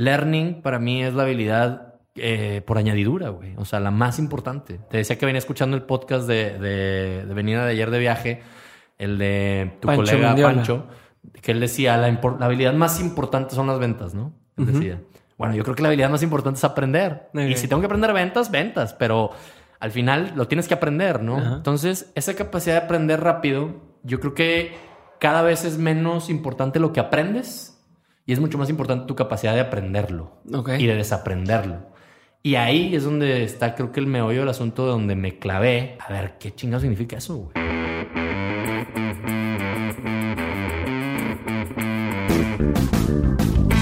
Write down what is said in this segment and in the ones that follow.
learning para mí es la habilidad eh, por añadidura, güey. O sea, la más importante. Te decía que venía escuchando el podcast de, de, de venida de ayer de viaje, el de tu Pancho colega Mendiola. Pancho, que él decía, la, la habilidad más importante son las ventas, ¿no? Él decía. Bueno, yo creo que la habilidad más importante es aprender. Y si tengo que aprender ventas, ventas, pero al final lo tienes que aprender, ¿no? Entonces, esa capacidad de aprender rápido, yo creo que cada vez es menos importante lo que aprendes y es mucho más importante tu capacidad de aprenderlo y de desaprenderlo. Y ahí es donde está, creo que el meollo del asunto, donde me clavé. A ver, ¿qué chingado significa eso, güey?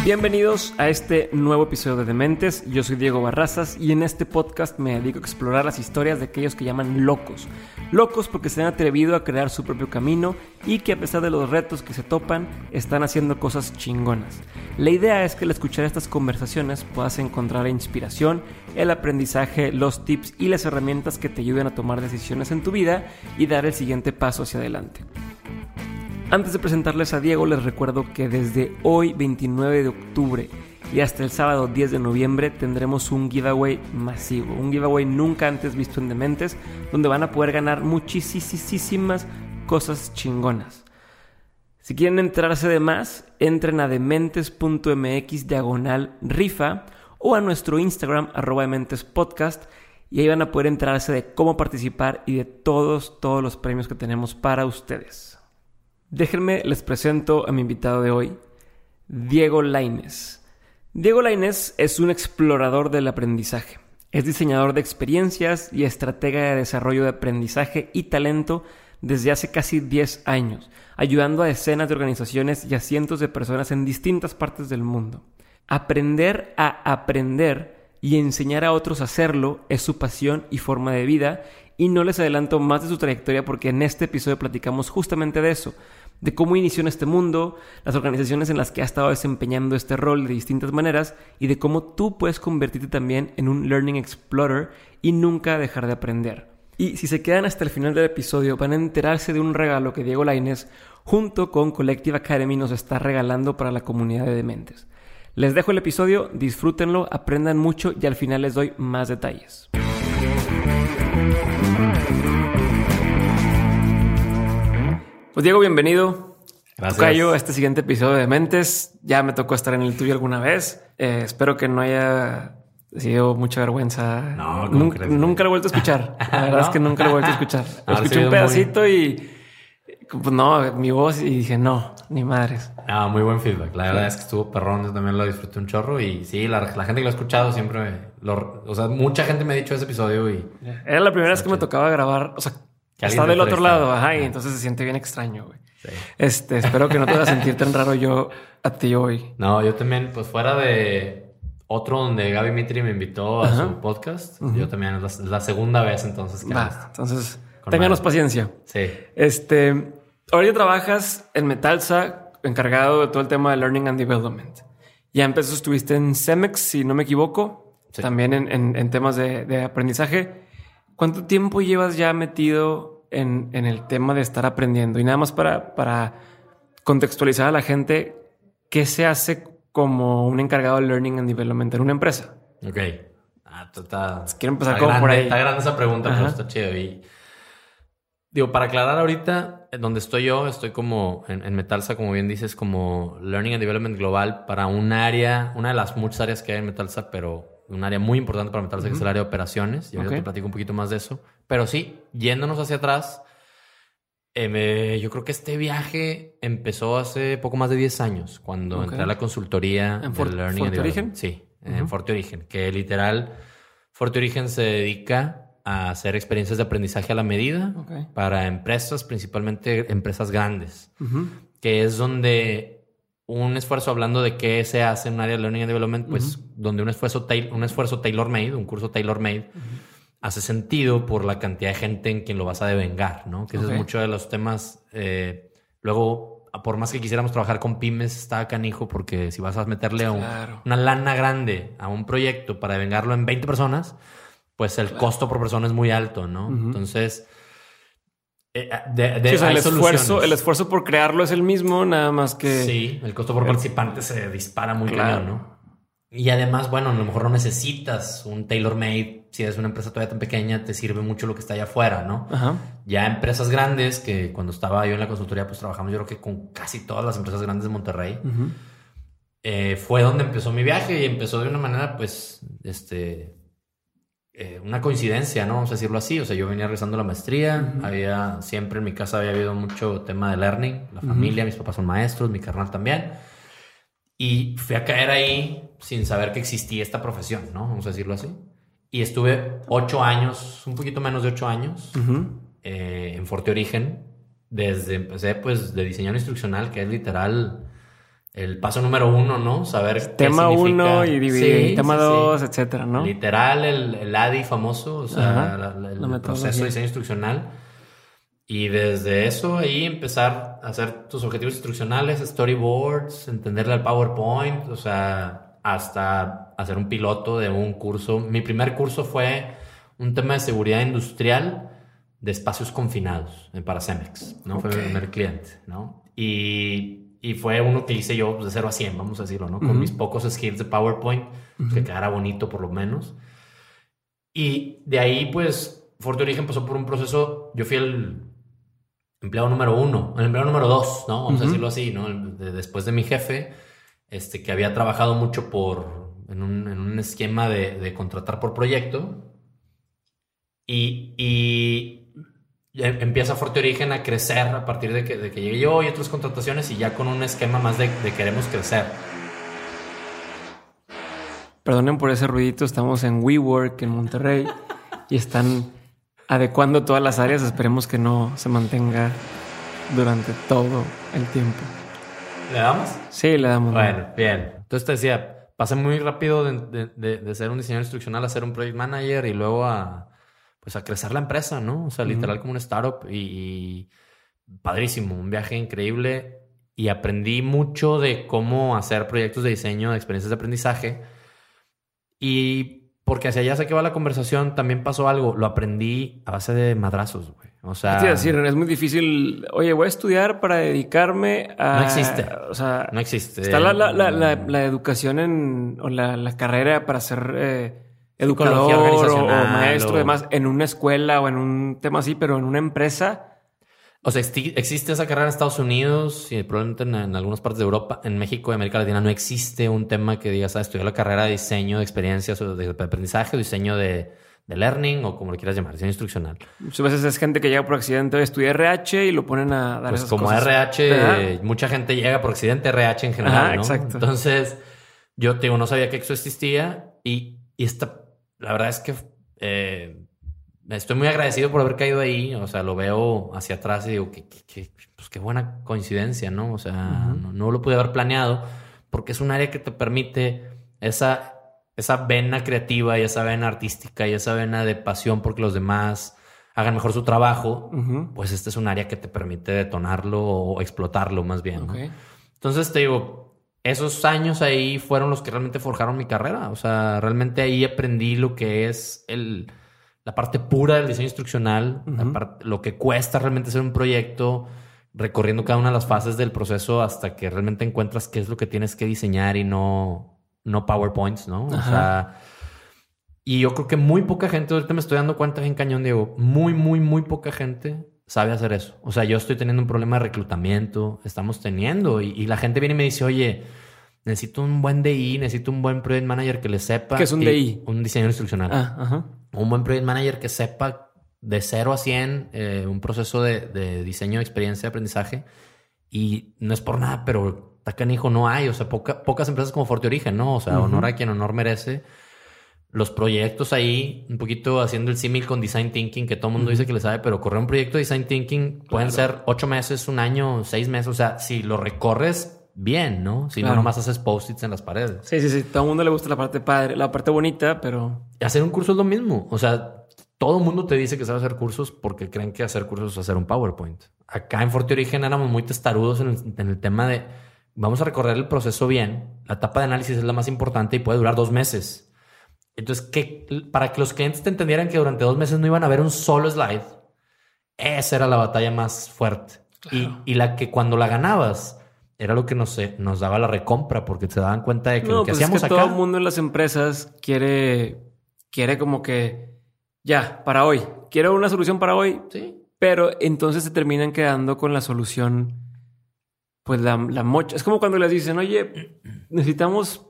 Bienvenidos a este nuevo episodio de Dementes. Yo soy Diego Barrazas y en este podcast me dedico a explorar las historias de aquellos que llaman locos. Locos porque se han atrevido a crear su propio camino y que a pesar de los retos que se topan, están haciendo cosas chingonas. La idea es que al escuchar estas conversaciones puedas encontrar la inspiración, el aprendizaje, los tips y las herramientas que te ayuden a tomar decisiones en tu vida y dar el siguiente paso hacia adelante. Antes de presentarles a Diego, les recuerdo que desde hoy 29 de octubre y hasta el sábado 10 de noviembre tendremos un giveaway masivo, un giveaway nunca antes visto en Dementes, donde van a poder ganar muchísimas cosas chingonas. Si quieren enterarse de más, entren a dementes.mx diagonal rifa o a nuestro Instagram arroba dementes podcast y ahí van a poder enterarse de cómo participar y de todos, todos los premios que tenemos para ustedes. Déjenme les presento a mi invitado de hoy, Diego Laines. Diego Laines es un explorador del aprendizaje. Es diseñador de experiencias y estratega de desarrollo de aprendizaje y talento desde hace casi 10 años, ayudando a decenas de organizaciones y a cientos de personas en distintas partes del mundo. Aprender a aprender y enseñar a otros a hacerlo es su pasión y forma de vida y no les adelanto más de su trayectoria porque en este episodio platicamos justamente de eso, de cómo inició en este mundo, las organizaciones en las que ha estado desempeñando este rol de distintas maneras y de cómo tú puedes convertirte también en un Learning Explorer y nunca dejar de aprender. Y si se quedan hasta el final del episodio van a enterarse de un regalo que Diego Lainez junto con Collective Academy nos está regalando para la comunidad de dementes. Les dejo el episodio, disfrútenlo, aprendan mucho y al final les doy más detalles. Pues Diego, bienvenido. Gracias. Tocayo, a este siguiente episodio de Mentes. Ya me tocó estar en el tuyo alguna vez. Eh, espero que no haya sido mucha vergüenza. No, ¿cómo nunca, crees? nunca lo he vuelto a escuchar. La verdad es ¿No? que nunca lo he vuelto a escuchar. Ha Escuché un muy- pedacito y pues no, mi voz y dije, no, ni madres. Ah, muy buen feedback. La verdad es que estuvo perrón. Yo también lo disfruté un chorro. Y sí, la, la gente que lo ha escuchado siempre... me- lo- o sea, mucha gente me ha dicho ese episodio y... Era la primera vez que me tocaba grabar, o sea, Que te del otro lado, ajá, y entonces se siente bien extraño, güey. sí. Este, espero que no te vas a sentir tan raro yo a ti hoy. No, yo también, pues fuera de otro donde Gaby Mitri me invitó a Ajá. su podcast, yo también es la, segunda vez entonces que Va, entonces, ténganos paciencia. Sí. Este, ahorita trabajas en Metalsa, encargado de todo el tema de Learning and Development. Ya empezó, estuviste en Cemex, si no me equivoco, Sí. también en, en- en temas de, de aprendizaje. ¿Cuánto tiempo llevas ya metido en, en el tema de estar aprendiendo? Y nada más para, para contextualizar a la gente, ¿qué se hace como un encargado de Learning and Development en una empresa? Ok. Ah, está, Quiero empezar está como grande, por ahí. Está grande esa pregunta, Ajá. pero está chido. Y digo, para aclarar ahorita, donde estoy yo, estoy como en, en Metalsa, como bien dices, como Learning and Development Global para un área, una de las muchas áreas que hay en Metalsa, pero un área muy importante para Metalsa, que es el área de operaciones. Y ahorita Ok. te platico un poquito más de eso. Pero sí, yéndonos hacia atrás, eh, me- yo creo que este viaje empezó hace poco más de 10 años, cuando entré a la consultoría ¿En de Fort- Learning Forte Origen? Sí, en. Forte Origen, que literal, Forte Origen se dedica a hacer experiencias de aprendizaje a la medida para empresas, principalmente empresas grandes, que es donde un esfuerzo hablando de qué se hace en un área de Learning and Development, pues donde un esfuerzo, un esfuerzo tailor-made, un curso tailor-made, hace sentido por la cantidad de gente en quien lo vas a devengar, ¿no? Que ese Ok. es mucho de los temas. eh, luego, por más que quisiéramos trabajar con pymes, está canijo, porque si vas a meterle a un- Claro. una lana grande a un proyecto para devengarlo en 20 personas, pues el costo por persona es muy alto, ¿no? Entonces, eh, de, de- Sí, o sea, hay el esfuerzo, el esfuerzo por crearlo es el mismo, nada más que. Sí, el costo por participante se dispara muy Claro. ¿no? Y además, bueno, a lo mejor no necesitas un tailor made. Si eres una empresa todavía tan pequeña, te sirve mucho lo que está allá afuera, ¿no? Ajá. Ya empresas grandes, que cuando estaba yo en la consultoría, pues trabajamos yo creo que con casi todas las empresas grandes de Monterrey. Eh, fue donde empezó mi viaje y empezó de una manera, pues, este, eh, una coincidencia, ¿no? Vamos a decirlo así. O sea, yo venía regresando la maestría, había, siempre en mi casa había habido mucho tema de learning, la familia, mis papás son maestros, mi carnal también. Y fui a caer ahí sin saber que existía esta profesión, ¿no? Vamos a decirlo así. Y estuve ocho años, un poquito menos de ocho años, Ujú. eh, en Forte Origen. Desde empecé, pues, de diseñador instruccional, que es literal el paso número uno, ¿no? Saber qué Tema significa- 1 y dividir, Sí, tema sí, sí. 2, etcétera, ¿no? Literal, el, el ADI famoso, o sea, la- la- el la proceso de diseño instruccional. Y desde eso ahí empezar a hacer tus objetivos instruccionales, storyboards, entenderle al PowerPoint, o sea, hasta hacer un piloto de un curso. Mi primer curso fue un tema de seguridad industrial de espacios confinados eh, para Cemex, ¿no? Fue Ok. mi primer cliente, ¿no? Y, y fue uno que hice yo pues, de 0 a 100, vamos a decirlo, ¿no? Con Ujú. mis pocos skills de PowerPoint, que quedara bonito por lo menos. Y de ahí, pues, Forte Origen pasó por un proceso, yo fui el empleado número uno, el empleado número dos, ¿no? Vamos a Ujú. decirlo así, ¿no? Después de mi jefe, este, que había trabajado mucho por, en un, en un esquema de, de contratar por proyecto. Y, y empieza Forte Origen a crecer a partir de que, de que llegué yo y otras contrataciones y ya con un esquema más de, de queremos crecer. Perdonen por ese ruidito, estamos en WeWork en Monterrey y están adecuando todas las áreas. Esperemos que no se mantenga durante todo el tiempo. ¿Le damos? Sí, le damos. Bueno, bien. Entonces te decía, pasé muy rápido de, de- de- de ser un diseñador instruccional a ser un project manager y luego a, pues a crecer la empresa, ¿no? O sea, literal como una startup y, y padrísimo, un viaje increíble y aprendí mucho de cómo hacer proyectos de diseño, de experiencias de aprendizaje y porque hacia allá sé que va la conversación, también pasó algo, lo aprendí a base de madrazos, güey. O sea, ¿Qué te iba a decir? Es muy difícil. Oye, voy a estudiar para dedicarme a. No existe. O sea, no existe. está la, la, la, la, la educación en. o la, la carrera para ser eh, educador o, maestro, o- además, en una escuela o en un tema así, pero en una empresa. O sea, existe esa carrera en Estados Unidos y probablemente en, en algunas partes de Europa. En México y América Latina no existe un tema que digas, ah, estudiar la carrera de diseño de experiencias o de aprendizaje o diseño de, de learning o como lo quieras llamar, diseño instruccional. Muchas veces es gente que llega por accidente, estudia RH y lo ponen a dar Pues esas como cosas. RH, ¿Verdad? mucha gente llega por accidente RH en general, ¿no? exacto. Entonces, yo te digo, no sabía que eso existía y, y esta, la verdad es que eh, estoy muy agradecido por haber caído ahí. O sea, lo veo hacia atrás y digo, que, que- que- pues qué buena coincidencia, ¿no? O sea, no, no lo pude haber planeado porque es un área que te permite esa, esa vena creativa y esa vena artística y esa vena de pasión porque los demás hagan mejor su trabajo pues este es un área que te permite detonarlo o explotarlo más bien. Entonces te digo, esos años ahí fueron los que realmente forjaron mi carrera. O sea, realmente ahí aprendí lo que es el, la parte pura del diseño instruccional, parte- lo que cuesta realmente hacer un proyecto, recorriendo cada una de las fases del proceso hasta que realmente encuentras qué es lo que tienes que diseñar y no, no PowerPoints, ¿no? O sea, y yo creo que muy poca gente, ahorita me estoy dando cuenta bien cañón, Diego, muy, muy, muy poca gente sabe hacer eso. O sea, yo estoy teniendo un problema de reclutamiento, estamos teniendo, y, y la gente viene y me dice, oye, necesito un buen DI, necesito un buen project manager que le sepa. ¿Qué es un DI? Un diseñador instruccional. Ah, ajá. Un buen project manager que sepa de 0 a 100 eh, un proceso de, de diseño, experiencia, aprendizaje. Y no es por nada, pero Tacanijo no hay. O sea, poca- pocas empresas como Forte Origen, ¿no? O sea, Ujú. honor a quien honor merece. Los proyectos ahí, un poquito haciendo el símil con Design Thinking, que todo el mundo dice que le sabe, pero correr un proyecto de Design Thinking pueden ser ocho meses, un año, seis meses. O sea, si lo recorres bien, ¿no? Si Claro. no, nomás haces post-its en las paredes. Sí, sí, sí. Todo el mundo le gusta la parte padre, la parte bonita, pero. Hacer un curso es lo mismo. O sea, todo el mundo te dice que sabe hacer cursos porque creen que hacer cursos es hacer un PowerPoint. Acá en Forte Origen éramos muy testarudos en el, en el tema de vamos a recorrer el proceso bien. La etapa de análisis es la más importante y puede durar dos meses. Entonces, que para que los clientes te entendieran que durante dos meses no iban a ver un solo slide, esa era la batalla más fuerte. Y, y la que cuando la ganabas, era lo que nos, eh, nos daba la recompra, porque se daban cuenta de que lo que pues es hacíamos que acá. todo el mundo en las empresas quiere, quiere como que ya, para hoy. Quiero una solución para hoy, Sí. pero entonces se terminan quedando con la solución, pues la, la mocha. Es como cuando les dicen, oye, necesitamos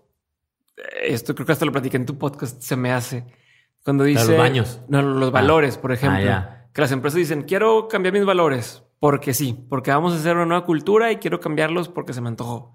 esto, creo que hasta lo platiqué en tu podcast, se me hace. Cuando dice los baños. no, los valores, por ejemplo, Ah, ya. que las empresas dicen, quiero cambiar mis valores porque sí, porque vamos a hacer una nueva cultura y quiero cambiarlos porque se me antojó.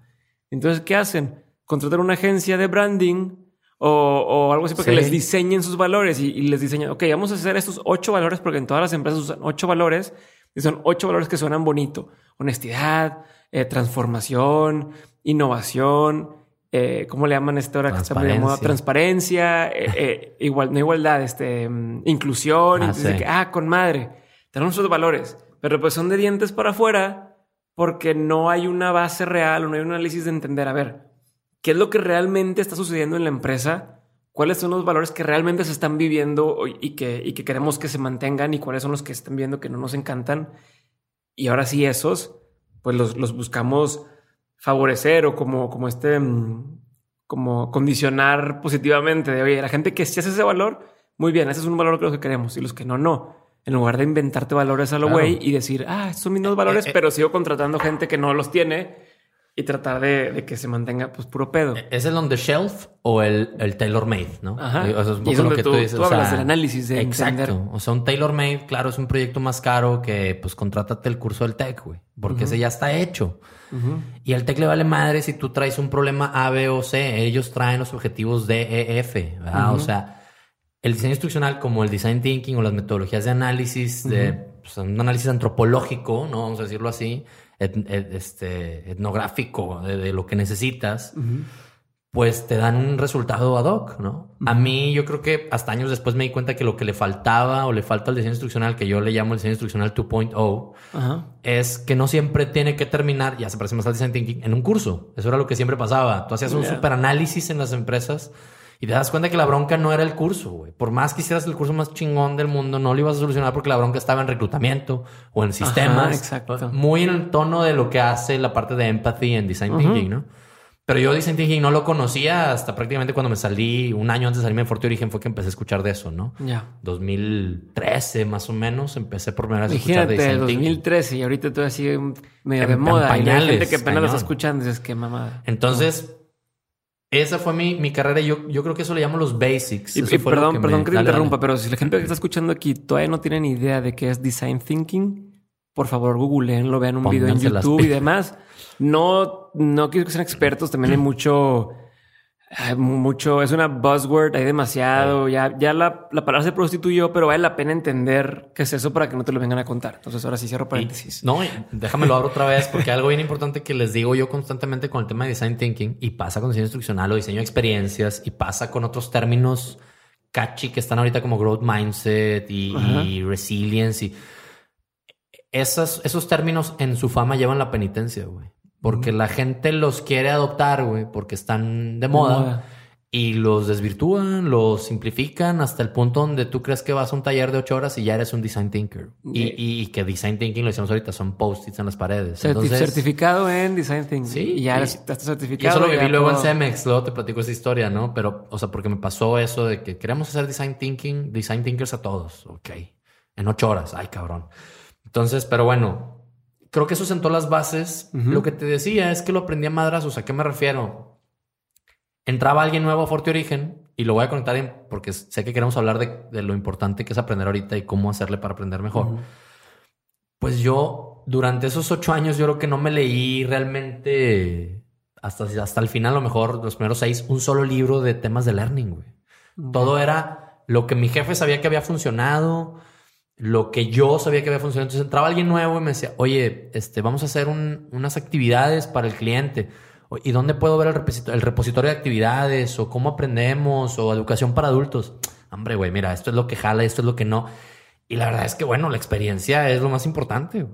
Entonces, ¿qué hacen? Contratar una agencia de branding o, o algo así para que les diseñen sus valores y, y les diseñen, ok, vamos a hacer estos ocho valores porque en todas las empresas usan ocho valores y son ocho valores que suenan bonito. Honestidad, eh, transformación, innovación, eh, ¿cómo le llaman esto ahora que está muy de moda? Transparencia, eh, eh, igual, no igualdad, este, mm, inclusión. Ah, sí. que, ah, con madre, tenemos esos valores, pero pues son de dientes para afuera porque no hay una base real o no hay un análisis de entender, a ver, ¿qué es lo que realmente está sucediendo en la empresa? ¿Cuáles son los valores que realmente se están viviendo y que, y que queremos que se mantengan y cuáles son los que están viendo que no nos encantan? Y ahora sí, esos, pues los, los buscamos favorecer o como, como este, mm, como condicionar positivamente de, oye, la gente que sí hace ese valor, muy bien, ese es un valor que los que queremos y los que no, no. En lugar de inventarte valores a lo Claro. güey y decir, ah, estos son mis nuevos valores, eh, eh. pero sigo contratando gente que no los tiene y tratar de, de que se mantenga pues puro pedo. ¿Es el on the shelf o el, el tailor made? ¿no? Ajá. O sea, es un Y es poco lo donde que tú- tú dices. tú o sea, hablas del análisis, de Exacto. entender. O sea, un tailor made, claro, es un proyecto más caro que pues contrátate el curso del tech, güey. Porque ese ya está hecho. Y al tech le vale madre si tú traes un problema A, B o C. Ellos traen los objetivos D, E, F. ¿verdad? O sea, el diseño instruccional como el design thinking o las metodologías de análisis, de pues, un análisis antropológico, ¿no? Vamos a decirlo así, et- et- este, etnográfico de, de lo que necesitas, pues te dan un resultado ad hoc, ¿no? A mí yo creo que hasta años después me di cuenta que lo que le faltaba o le falta al diseño instruccional, que yo le llamo el diseño instruccional 2.0, Ajá. es que no siempre tiene que terminar, ya se parece más al design thinking, en un curso. Eso era lo que siempre pasaba. Tú hacías un Ya. super análisis en las empresas y te das cuenta que la bronca no era el curso, güey. Por más que hicieras el curso más chingón del mundo, no lo ibas a solucionar porque la bronca estaba en reclutamiento o en sistemas. exacto. Muy en el tono de lo que hace la parte de empathy en design thinking, ¿no? Pero yo design thinking no lo conocía hasta prácticamente cuando me salí, un año antes de salirme de Forte Origen fue que empecé a escuchar de eso, ¿no? Ya. 2013 más o menos empecé por primera vez a escuchar de design thinking. 2013 y ahorita todo así medio En- de moda. y hay gente que apenas lo está cañón. escuchando y dices, qué mamada. Entonces, esa fue mi, mi carrera. y Yo, yo creo que eso le llamo los basics. Y, y lo perdón, me- perdón que te interrumpa, dale. pero si la gente que está escuchando aquí todavía no tiene ni idea de qué es design thinking, por favor, googleenlo, vean un video en YouTube y demás. No, no quiero que sean expertos, también hay mucho, hay mucho, es una buzzword, hay demasiado, ya, ya la, la palabra se prostituyó, pero vale la pena entender qué es eso para que no te lo vengan a contar. Entonces ahora sí cierro paréntesis. no, y déjame lo abro otra vez porque algo bien importante que les digo yo constantemente con el tema de design thinking y pasa con diseño instruccional o diseño de experiencias y pasa con otros términos catchy que están ahorita como growth mindset y, y resilience y esas, esos términos en su fama llevan la penitencia, güey. Porque la gente los quiere adoptar, güey, porque están de moda. moda. Y los desvirtúan, los simplifican hasta el punto donde tú crees que vas a un taller de ocho horas y ya eres un design thinker. Y, Sí. y- y que design thinking, lo decíamos ahorita, son post-its en las paredes. Entonces, certificado en design thinking. Sí, y ya y- estás y certificado. eso lo viví luego en todo- Cemex, luego te platico esa historia, ¿no? Pero, o sea, porque me pasó eso de que queremos hacer design thinking, design thinkers a todos. Ok. En ocho horas. Ay, cabrón. Entonces, pero bueno, creo que eso sentó las bases. Lo que te decía es que lo aprendí a madrazos. ¿A qué me refiero? Entraba alguien nuevo a Forte Origen y lo voy a conectar en- porque sé que queremos hablar de, de lo importante que es aprender ahorita y cómo hacerle para aprender mejor. Pues yo, durante esos ocho años, yo creo que no me leí realmente hasta, hasta el final, a lo mejor los primeros seis, un solo libro de temas de learning, güey. Todo era lo que mi jefe sabía que había funcionado, lo que yo sabía que había funcionado. Entonces entraba alguien nuevo y me decía, oye, este, vamos a hacer un- unas actividades para el cliente. ¿Y dónde puedo ver el repositorio, el repositorio de actividades? ¿O cómo aprendemos? ¿O educación para adultos? Hombre, güey, mira, esto es lo que jala, esto es lo que no. Y la verdad es que, bueno, la experiencia es lo más importante.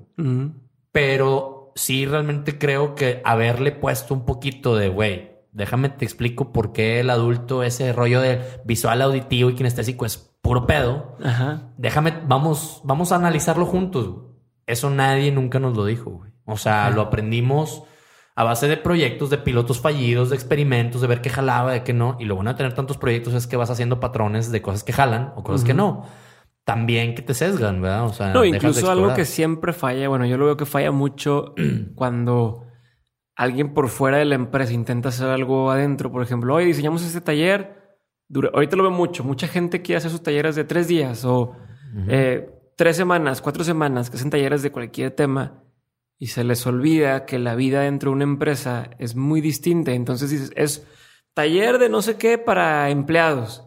Pero sí realmente creo que haberle puesto un poquito de, güey, déjame te explico por qué el adulto, ese rollo de visual, auditivo y kinestésico es puro pedo. Ajá. Déjame, vamos, vamos a analizarlo juntos. güey. Eso nadie nunca nos lo dijo, güey. O sea, Ajá. lo aprendimos a base de proyectos, de pilotos fallidos, de experimentos, de ver qué jalaba, de qué no. Y lo bueno de tener tantos proyectos es que vas haciendo patrones de cosas que jalan o cosas que no. También que te sesgan, ¿verdad? O sea, no, incluso algo que siempre falla, bueno, yo lo veo que falla mucho cuando alguien por fuera de la empresa intenta hacer algo adentro. Por ejemplo, hoy diseñamos este taller. Ahorita lo veo mucho. Mucha gente quiere hacer sus talleres de tres días o eh, tres semanas, cuatro semanas, que hacen talleres de cualquier tema y se les olvida que la vida dentro de una empresa es muy distinta. Entonces dices, es taller de no sé qué para empleados.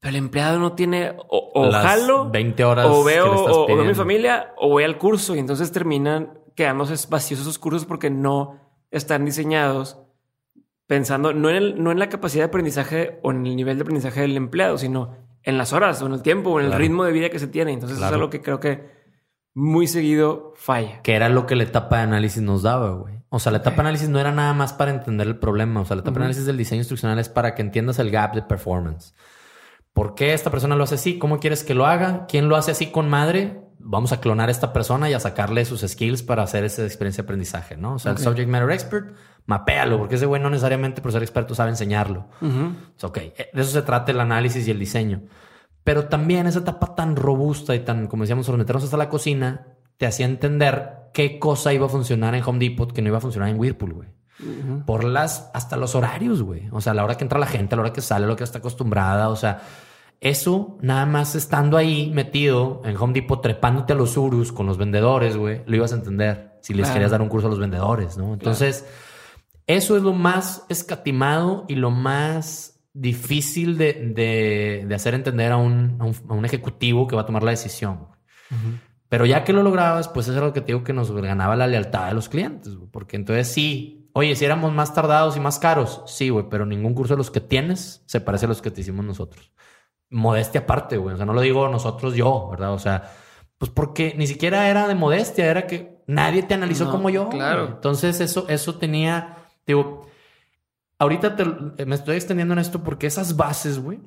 Pero el empleado no tiene o, jalo 20 horas o veo, o, veo mi familia o voy al curso y entonces terminan quedándose vacíos esos cursos porque no están diseñados pensando no en, el, no en la capacidad de aprendizaje o en el nivel de aprendizaje del empleado, sino en las horas o en el tiempo o en el ritmo de vida que se tiene. Entonces eso es algo que creo que muy seguido falla. Que era lo que la etapa de análisis nos daba, güey. O sea, la etapa de análisis no era nada más para entender el problema. O sea, la etapa de análisis del diseño instruccional es para que entiendas el gap de performance. ¿Por qué esta persona lo hace así? ¿Cómo quieres que lo haga? ¿Quién lo hace así con madre? Vamos a clonar a esta persona y a sacarle sus skills para hacer esa experiencia de aprendizaje, ¿no? O sea, el subject matter expert, mapéalo, porque ese güey no necesariamente por ser experto sabe enseñarlo. ok, de eso se trata el análisis y el diseño. Pero también esa etapa tan robusta y tan, como decíamos, sobre meternos hasta la cocina, te hacía entender qué cosa iba a funcionar en Home Depot que no iba a funcionar en Whirlpool, güey. Por las, hasta los horarios, güey. O sea, la hora que entra la gente, la hora que sale, lo que está acostumbrada. O sea, eso nada más estando ahí metido en Home Depot, trepándote a los urus con los vendedores, güey, lo ibas a entender si les querías dar un curso a los vendedores, ¿no? Entonces, eso es lo más escatimado y lo más difícil de, hacer entender a un, ejecutivo que va a tomar la decisión. Pero ya que lo lograbas, pues eso es lo que te digo que nos ganaba la lealtad de los clientes, porque entonces sí, oye, si éramos más tardados y más caros, sí, güey, pero ningún curso de los que tienes se parece a los que te hicimos nosotros. Modestia aparte, güey, o sea, no lo digo nosotros yo, ¿verdad? O sea, pues porque ni siquiera era de modestia, era que nadie te analizó como yo. Claro. Entonces eso, eso tenía, digo, ahorita me estoy extendiendo en esto porque esas bases, güey,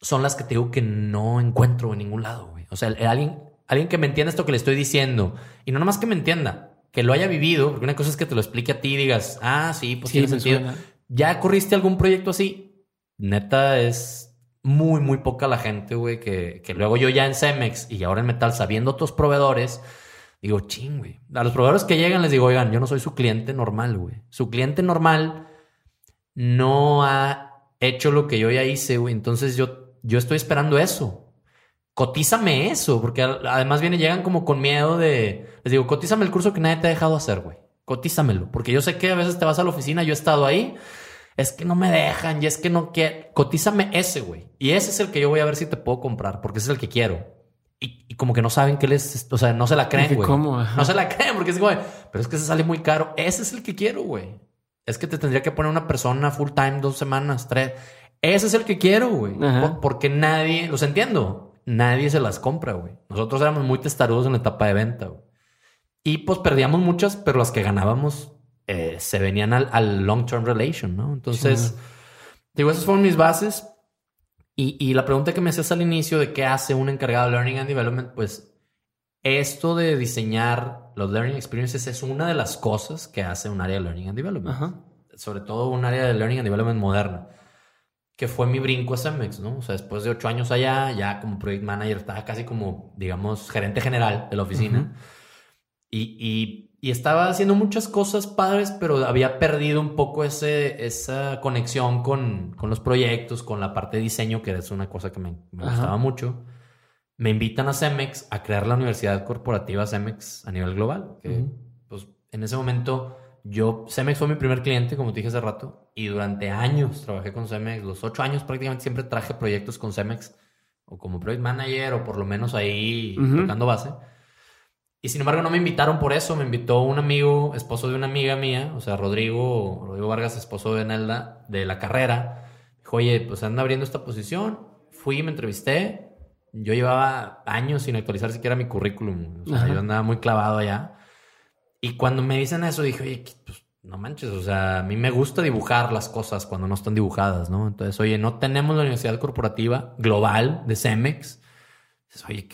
son las que te digo que no encuentro en ningún lado, güey. O sea, alguien, alguien que me entienda esto que le estoy diciendo y no nomás que me entienda, que lo haya vivido, porque una cosa es que te lo explique a ti y digas, ah, sí, pues tiene sentido. ¿Ya corriste algún proyecto así? Neta, es muy, muy poca la gente, güey, que, que luego yo ya en Cemex y ahora en Metal, sabiendo otros proveedores, digo, ching, güey. A los proveedores que llegan les digo, oigan, yo no soy su cliente normal, güey. Su cliente normal no ha hecho lo que yo ya hice, güey. Entonces yo, yo estoy esperando eso. Cotízame eso, porque además viene, llegan como con miedo de. Les digo, cotízame el curso que nadie te ha dejado hacer, güey. Cotízamelo, porque yo sé que a veces te vas a la oficina, yo he estado ahí. Es que no me dejan y es que no quiero. Cotízame ese, güey. Y ese es el que yo voy a ver si te puedo comprar, porque ese es el que quiero. Y, como que no saben qué les. O sea, no se la creen, güey. ¿Cómo? No se la creen porque es güey. Pero es que se sale muy caro. Ese es el que quiero, güey es que te tendría que poner una persona full time dos semanas, tres. Ese es el que quiero, güey. Porque nadie, los entiendo, nadie se las compra, güey. Nosotros éramos muy testarudos en la etapa de venta, güey. Y pues perdíamos muchas, pero las que ganábamos eh, se venían al, long-term relation, ¿no? Entonces, digo, esas fueron mis bases. Y, y la pregunta que me hacías al inicio de qué hace un encargado de Learning and Development, pues esto de diseñar los learning experiences es una de las cosas que hace un área de learning and development. Sobre todo un área de learning and development moderna. Que fue mi brinco a Cemex, ¿no? O sea, después de ocho años allá, ya como project manager, estaba casi como, digamos, gerente general de la oficina. y, y, estaba haciendo muchas cosas padres, pero había perdido un poco ese, esa conexión con, con los proyectos, con la parte de diseño, que es una cosa que me, me gustaba mucho me invitan a Cemex a crear la universidad corporativa Cemex a nivel global. Que, pues, en ese momento, yo, Cemex fue mi primer cliente, como te dije hace rato, y durante años trabajé con Cemex. Los ocho años prácticamente siempre traje proyectos con Cemex, o como project manager, o por lo menos ahí tocando base. Y sin embargo, no me invitaron por eso. Me invitó un amigo, esposo de una amiga mía, o sea, Rodrigo, Rodrigo Vargas, esposo de Nelda, de la carrera. Dijo, oye, pues anda abriendo esta posición. Fui, me entrevisté yo llevaba años sin actualizar siquiera mi currículum. O sea, yo andaba muy clavado allá. Y cuando me dicen eso, dije, oye, pues no manches, o sea, a mí me gusta dibujar las cosas cuando no están dibujadas, ¿no? Entonces, oye, no tenemos la Universidad Corporativa Global de CEMEX. oye,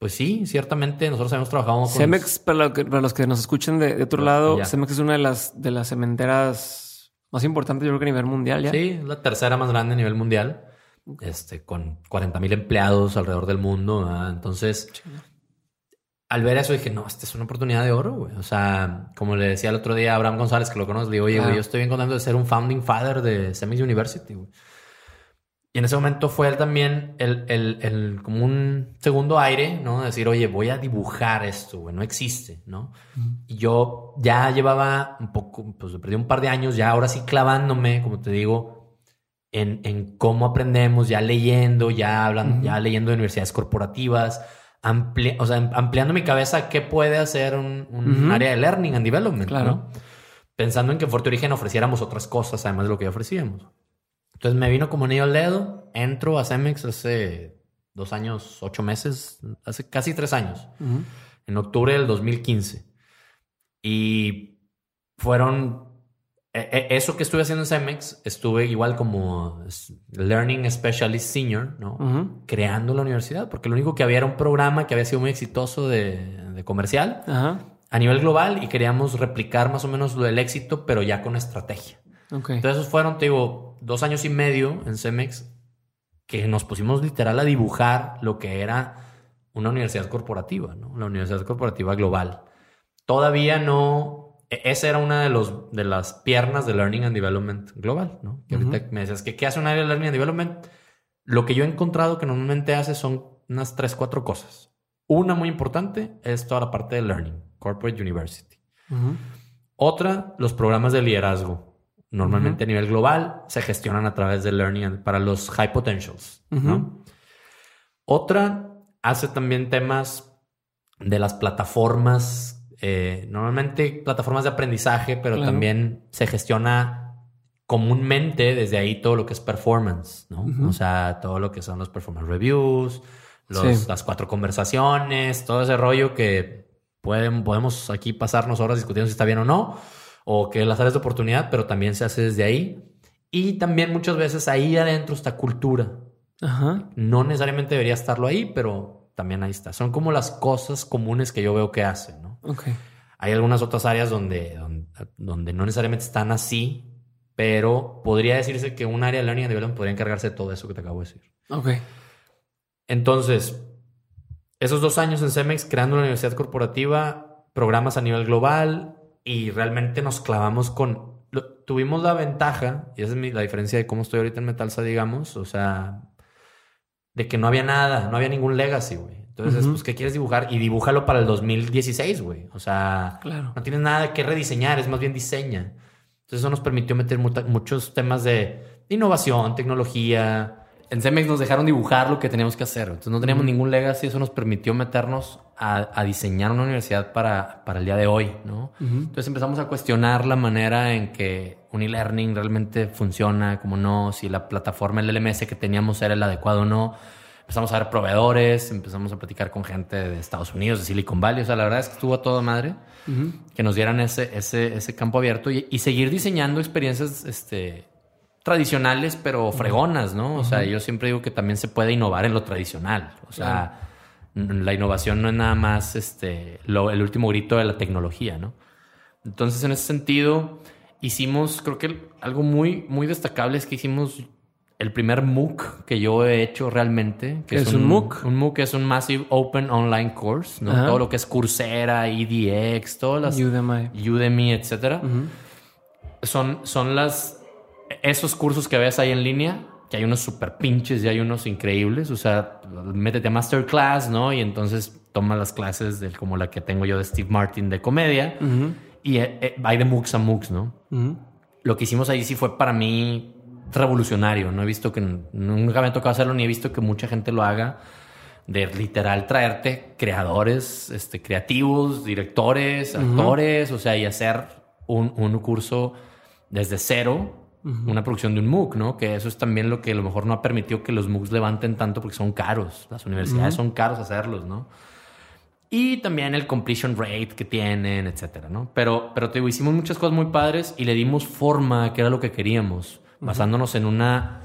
Pues sí, ciertamente nosotros hemos trabajado con... Cemex, para, los que nos escuchen de, otro lado, Cemex es una de las, de las cementeras más importantes, yo creo que a nivel mundial ya. Sí, la tercera más grande a nivel mundial, este, con 40 mil empleados alrededor del mundo. Entonces, al ver eso dije, no, esta es una oportunidad de oro, güey. O sea, como le decía el otro día a Abraham González, que lo conozco, le digo, oye, güey, yo estoy bien contento de ser un founding father de Cemex University, güey. Y en ese momento fue él también el, el, el, como un segundo aire, ¿no? Decir, oye, voy a dibujar esto, güey, no existe, ¿no? Y yo ya llevaba un poco, pues perdí un par de años, ya ahora sí clavándome, como te digo, en, en cómo aprendemos, ya leyendo, ya hablando, ya leyendo de universidades corporativas, o sea, ampliando mi cabeza qué puede hacer un, un área de learning and development, claro. ¿no? Pensando en que en Fuerte Origen ofreciéramos otras cosas, además de lo que ya ofrecíamos. Entonces me vino como niño al dedo, entro a Cemex hace dos años, ocho meses, hace casi tres años, en octubre del 2015. Y fueron, e, e, eso que estuve haciendo en Cemex, estuve igual como Learning Specialist Senior, ¿no? Creando la universidad, porque lo único que había era un programa que había sido muy exitoso de, comercial a nivel global y queríamos replicar más o menos lo del éxito, pero ya con estrategia. Entonces fueron, te digo, dos años y medio en Cemex que nos pusimos literal a dibujar lo que era una universidad corporativa, ¿no? La universidad corporativa global. Todavía no, e, esa era una de, los, de las piernas de Learning and Development global, ¿no? Que ahorita me decías que qué hace un área de Learning and Development. Lo que yo he encontrado que normalmente hace son unas tres, cuatro cosas. Una muy importante es toda la parte de Learning, Corporate University. Otra, los programas de liderazgo normalmente a nivel global, se gestionan a través de Learning para los high potentials. Otra hace también temas de las plataformas, eh, normalmente plataformas de aprendizaje, pero también se gestiona comúnmente desde ahí todo lo que es performance, ¿no? O sea, todo lo que son los performance reviews, las cuatro conversaciones, todo ese rollo que pueden, podemos aquí pasarnos horas discutiendo si está bien o no o que las áreas de oportunidad, pero también se hace desde ahí. Y también muchas veces ahí adentro está cultura. No necesariamente debería estarlo ahí, pero también ahí está. Son como las cosas comunes que yo veo que hacen, ¿no? Hay algunas otras áreas donde, donde, no necesariamente están así, pero podría decirse que un área de learning and development podría encargarse de todo eso que te acabo de decir. Ok. Entonces, esos dos años en Cemex creando una universidad corporativa, programas a nivel global, y realmente nos clavamos con... tuvimos la ventaja, y esa es la diferencia de cómo estoy ahorita en Metalsa, digamos, o sea, de que no había nada, no había ningún legacy, güey. Entonces, pues, ¿qué quieres dibujar? Y dibújalo para el 2016, güey. O sea, claro. no tienes nada que rediseñar, es más bien diseña. Entonces, eso nos permitió meter muchos temas de innovación, tecnología, en Cemex nos dejaron dibujar lo que teníamos que hacer. Entonces no teníamos ningún legacy. Eso nos permitió meternos a, diseñar una universidad para, para, el día de hoy, ¿no? Entonces empezamos a cuestionar la manera en que un e-learning realmente funciona, como no, si la plataforma, el LMS que teníamos era el adecuado o no. Empezamos a ver proveedores, empezamos a platicar con gente de Estados Unidos, de Silicon Valley. O sea, la verdad es que estuvo a toda madre que nos dieran ese, ese, ese campo abierto y, y seguir diseñando experiencias este, tradicionales, pero fregonas, ¿no? O sea, yo siempre digo que también se puede innovar en lo tradicional. O sea, la innovación no es nada más este, el último grito de la tecnología, ¿no? Entonces, en ese sentido, hicimos, creo que algo muy, muy destacable es que hicimos el primer MOOC que yo he hecho realmente. Que es, un, MOOC? Un MOOC es un Massive Open Online Course, ¿no? Todo lo que es Coursera, EDX, todas las... Udemy. Udemy, etcétera. son, son las esos cursos que ves ahí en línea, que hay unos super pinches y hay unos increíbles, o sea, métete a masterclass, ¿no? Y entonces toma las clases del, como la que tengo yo de Steve Martin de comedia. Y eh, eh, hay de MOOCs a MOOCs, ¿no? Lo que hicimos ahí sí fue para mí revolucionario, no he visto que nunca me ha tocado hacerlo ni he visto que mucha gente lo haga de literal traerte creadores, este, creativos, directores, actores, o sea, y hacer un, un curso desde cero una producción de un MOOC, ¿no? Que eso es también lo que a lo mejor no ha permitido que los MOOCs levanten tanto porque son caros. Las universidades son caros hacerlos, ¿no? Y también el completion rate que tienen, etcétera, ¿no? Pero, pero te digo, hicimos muchas cosas muy padres y le dimos forma que era lo que queríamos, basándonos en una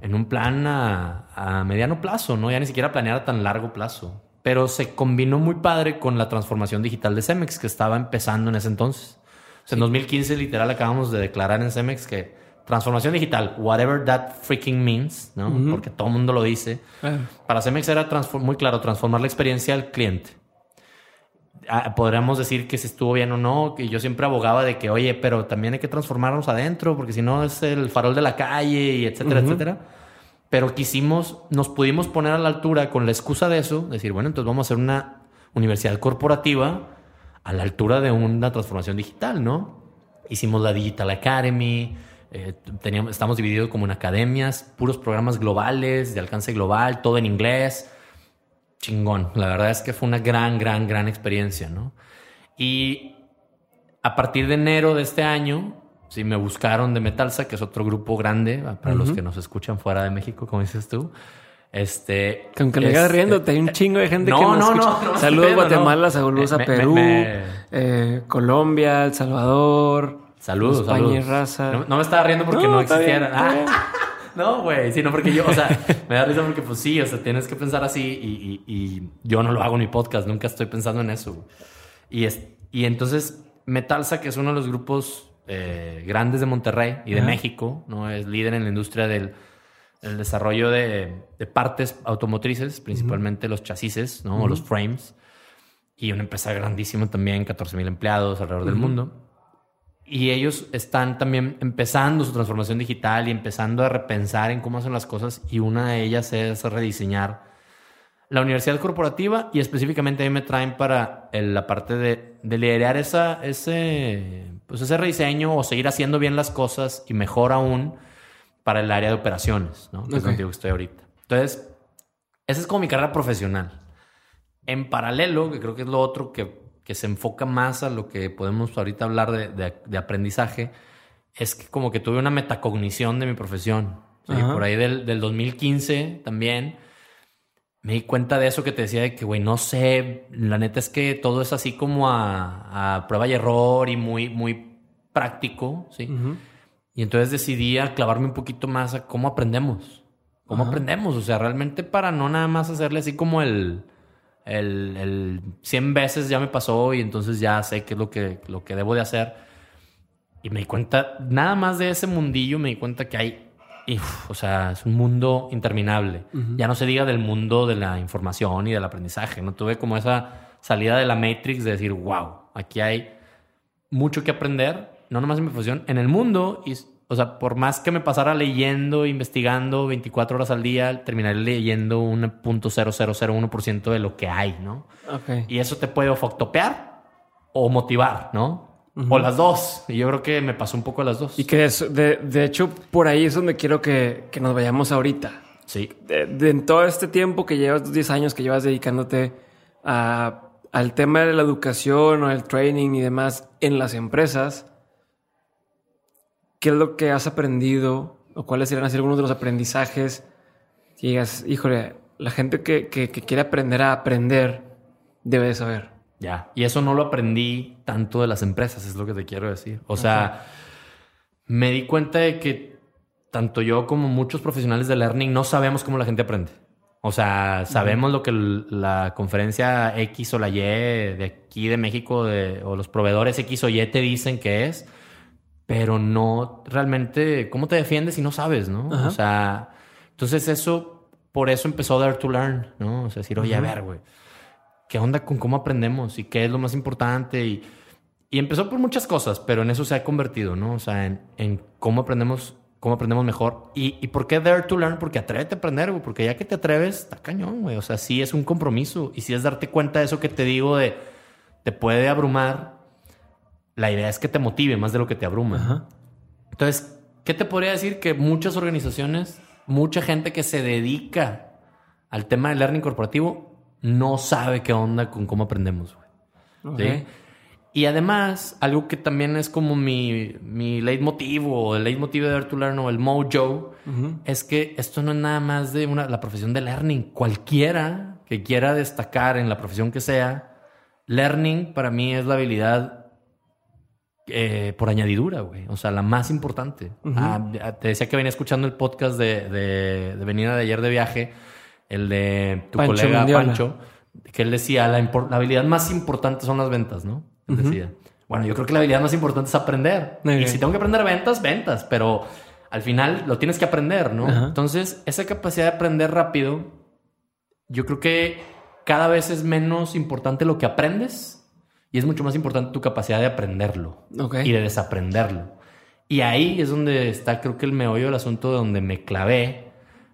en un plan a, mediano plazo, ¿no? Ya ni siquiera planear a tan largo plazo. pero se combinó muy padre con la transformación digital de Cemex, que estaba empezando en ese entonces. O sea, en 2015 literal acabamos de declarar en Cemex que transformación digital, whatever that freaking means, ¿no? Porque todo el mundo lo dice. Para Cemex era muy claro, transformar la experiencia del cliente. Ah, podríamos decir que si estuvo bien o no, que yo siempre abogaba de que, oye, pero también hay que transformarnos adentro, porque si no es el farol de la calle y etcétera, etcétera. Pero quisimos, nos pudimos poner a la altura con la excusa de eso, decir, bueno, entonces vamos a hacer una universidad corporativa a la altura de una transformación digital, ¿no? Hicimos la Digital Academy, eh, teníamos, estamos divididos como en academias, puros programas globales, de alcance global, todo en inglés. Chingón. La verdad es que fue una gran, gran, gran experiencia, ¿no? Y a partir de enero de este año, sí, me buscaron de Metalsa, que es otro grupo grande, para los que nos escuchan fuera de México, como dices tú. Este. Aunque me este, riendo, hay un chingo de gente no, que nos no, escucha. No, no, Saludos Guatemala, saludos a Perú, eh, Colombia, El Salvador. Saludos, España saludos. raza. No, me estaba riendo porque no, existiera. Ah, no, güey, sino porque yo, o sea, me da risa porque pues sí, o sea, tienes que pensar así y, y, yo no lo hago en mi podcast, nunca estoy pensando en eso. Y, es, y entonces Metalsa, que es uno de los grupos eh, grandes de Monterrey y de México, ¿no? Es líder en la industria del desarrollo de, de, partes automotrices, principalmente los chasis, ¿no? O los frames. Y una empresa grandísima también, 14 mil empleados alrededor del mundo y ellos están también empezando su transformación digital y empezando a repensar en cómo hacen las cosas y una de ellas es rediseñar la universidad corporativa y específicamente a mí me traen para la parte de, de liderar esa, ese, pues ese rediseño o seguir haciendo bien las cosas y mejor aún para el área de operaciones, ¿no? que es donde estoy ahorita. Entonces, esa es como mi carrera profesional. En paralelo, que creo que es lo otro que que se enfoca más a lo que podemos ahorita hablar de, aprendizaje, es que como que tuve una metacognición de mi profesión. Por ahí del, del, 2015 también me di cuenta de eso que te decía de que, güey, no sé, la neta es que todo es así como a, prueba y error y muy, muy práctico, ¿sí? Y entonces decidí a clavarme un poquito más a cómo aprendemos. ¿Cómo aprendemos? O sea, realmente para no nada más hacerle así como el el, el 100 veces ya me pasó y entonces ya sé qué es lo que, lo que debo de hacer. Y me di cuenta, nada más de ese mundillo, me di cuenta que hay, o sea, es un mundo interminable. Ya no se diga del mundo de la información y del aprendizaje. No tuve como esa salida de la Matrix de decir, wow, aquí hay mucho que aprender, no nomás en mi profesión, en el mundo y o sea, por más que me pasara leyendo, investigando 24 horas al día, terminaré leyendo un .0001% de lo que hay, ¿no? Okay. Y eso te puede o factopear o motivar, ¿no? O las dos. Y yo creo que me pasó un poco las dos. Y que eso, de, de hecho, por ahí es donde quiero que, que nos vayamos ahorita. Sí. De, en todo este tiempo que llevas, 10 años que llevas dedicándote a, al tema de la educación o el training y demás en las empresas, ¿qué es lo que has aprendido o cuáles serían así algunos de los aprendizajes? Si digas, híjole, la gente que, quiere aprender a aprender debe de saber. Ya, y eso no lo aprendí tanto de las empresas, es lo que te quiero decir. O sea, me di cuenta de que tanto yo como muchos profesionales de learning no sabemos cómo la gente aprende. O sea, sabemos lo que la conferencia X o la Y de aquí de México o los proveedores X o Y te dicen que es, pero no realmente, ¿cómo te defiendes si no sabes, no? O sea, entonces eso, por eso empezó Dare to Learn, ¿no? O sea, decir, oye, a ver, güey, ¿qué onda con cómo aprendemos y qué es lo más importante? Y, y empezó por muchas cosas, pero en eso se ha convertido, ¿no? O sea, en, en cómo aprendemos cómo aprendemos mejor. ¿Y, ¿Y por qué Dare to Learn? Porque atrévete a aprender, güey. Porque ya que te atreves, está cañón, güey. O sea, sí es un compromiso. Y sí es darte cuenta de eso que te digo de... Te puede abrumar, la idea es que te motive más de lo que te abruma. Entonces, ¿qué te podría decir? Que muchas organizaciones, mucha gente que se dedica al tema del learning corporativo no sabe qué onda con cómo aprendemos. Y además, algo que también es como mi, mi leitmotiv o el leitmotiv de Dare to Learn o el mojo, es que esto no es nada más de una, la profesión de learning. Cualquiera que quiera destacar en la profesión que sea, learning para mí es la habilidad eh, por añadidura, güey. O sea, la más importante. Ah, te decía que venía escuchando el podcast de, de, de venida de ayer de viaje, el de tu colega Pancho. que él decía, la, la habilidad más importante son las ventas, ¿no? Él decía. Bueno, yo creo que la habilidad más importante es aprender. Y si tengo que aprender ventas, ventas, pero al final lo tienes que aprender, ¿no? Entonces, esa capacidad de aprender rápido, yo creo que cada vez es menos importante lo que aprendes y es mucho más importante tu capacidad de aprenderlo Ok. y de desaprenderlo. Y ahí es donde está, creo que el meollo del asunto donde me clavé.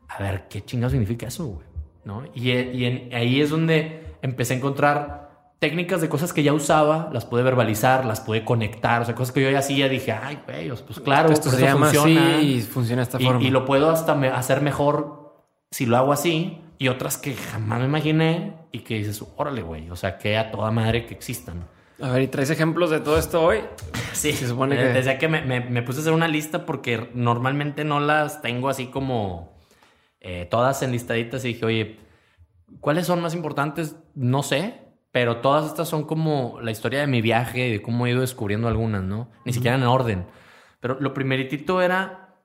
A ver, ¿qué chingado significa eso, güey? ¿No? Y, y en- ahí es donde empecé a encontrar técnicas de cosas que ya usaba, las pude verbalizar, las pude conectar, o sea, cosas que yo ya hacía, dije, ay, güey, pues claro, Esto pues se llama funciona. así y funciona de esta Y- forma. y lo puedo hasta me- hacer mejor si lo hago así. Y otras que jamás me imaginé y que dices, órale, güey, o sea, que a toda madre que existan. A ver, ¿y traes ejemplos de todo esto hoy? Sí, Se supone que- Desde que me, me- me puse a hacer una lista porque normalmente no las tengo así como eh, todas enlistaditas y dije, oye, ¿cuáles son más importantes? No sé, pero todas estas son como la historia de mi viaje y de cómo he ido descubriendo algunas, ¿no? Ni siquiera en orden. Pero lo primeritito era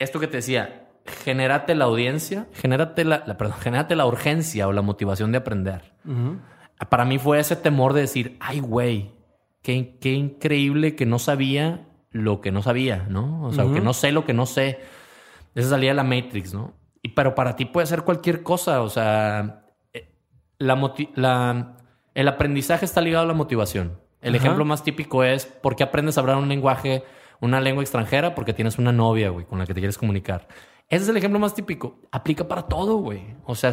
esto que te decía, genérate la audiencia, genérate la, la- perdón, genérate la urgencia o la motivación de aprender. Para mí fue ese temor de decir, ay, güey, qué, qué increíble que no sabía lo que no sabía, ¿no? O sea, que no sé lo que no sé. Esa salía de la Matrix, ¿no? Y, pero para ti puede ser cualquier cosa, o sea, eh, la, la- el aprendizaje está ligado a la motivación. El ejemplo más típico es, ¿por qué aprendes a hablar un lenguaje, una lengua extranjera? Porque tienes una novia, güey, con la que te quieres comunicar. Ese es el ejemplo más típico. Aplica para todo, güey. O sea,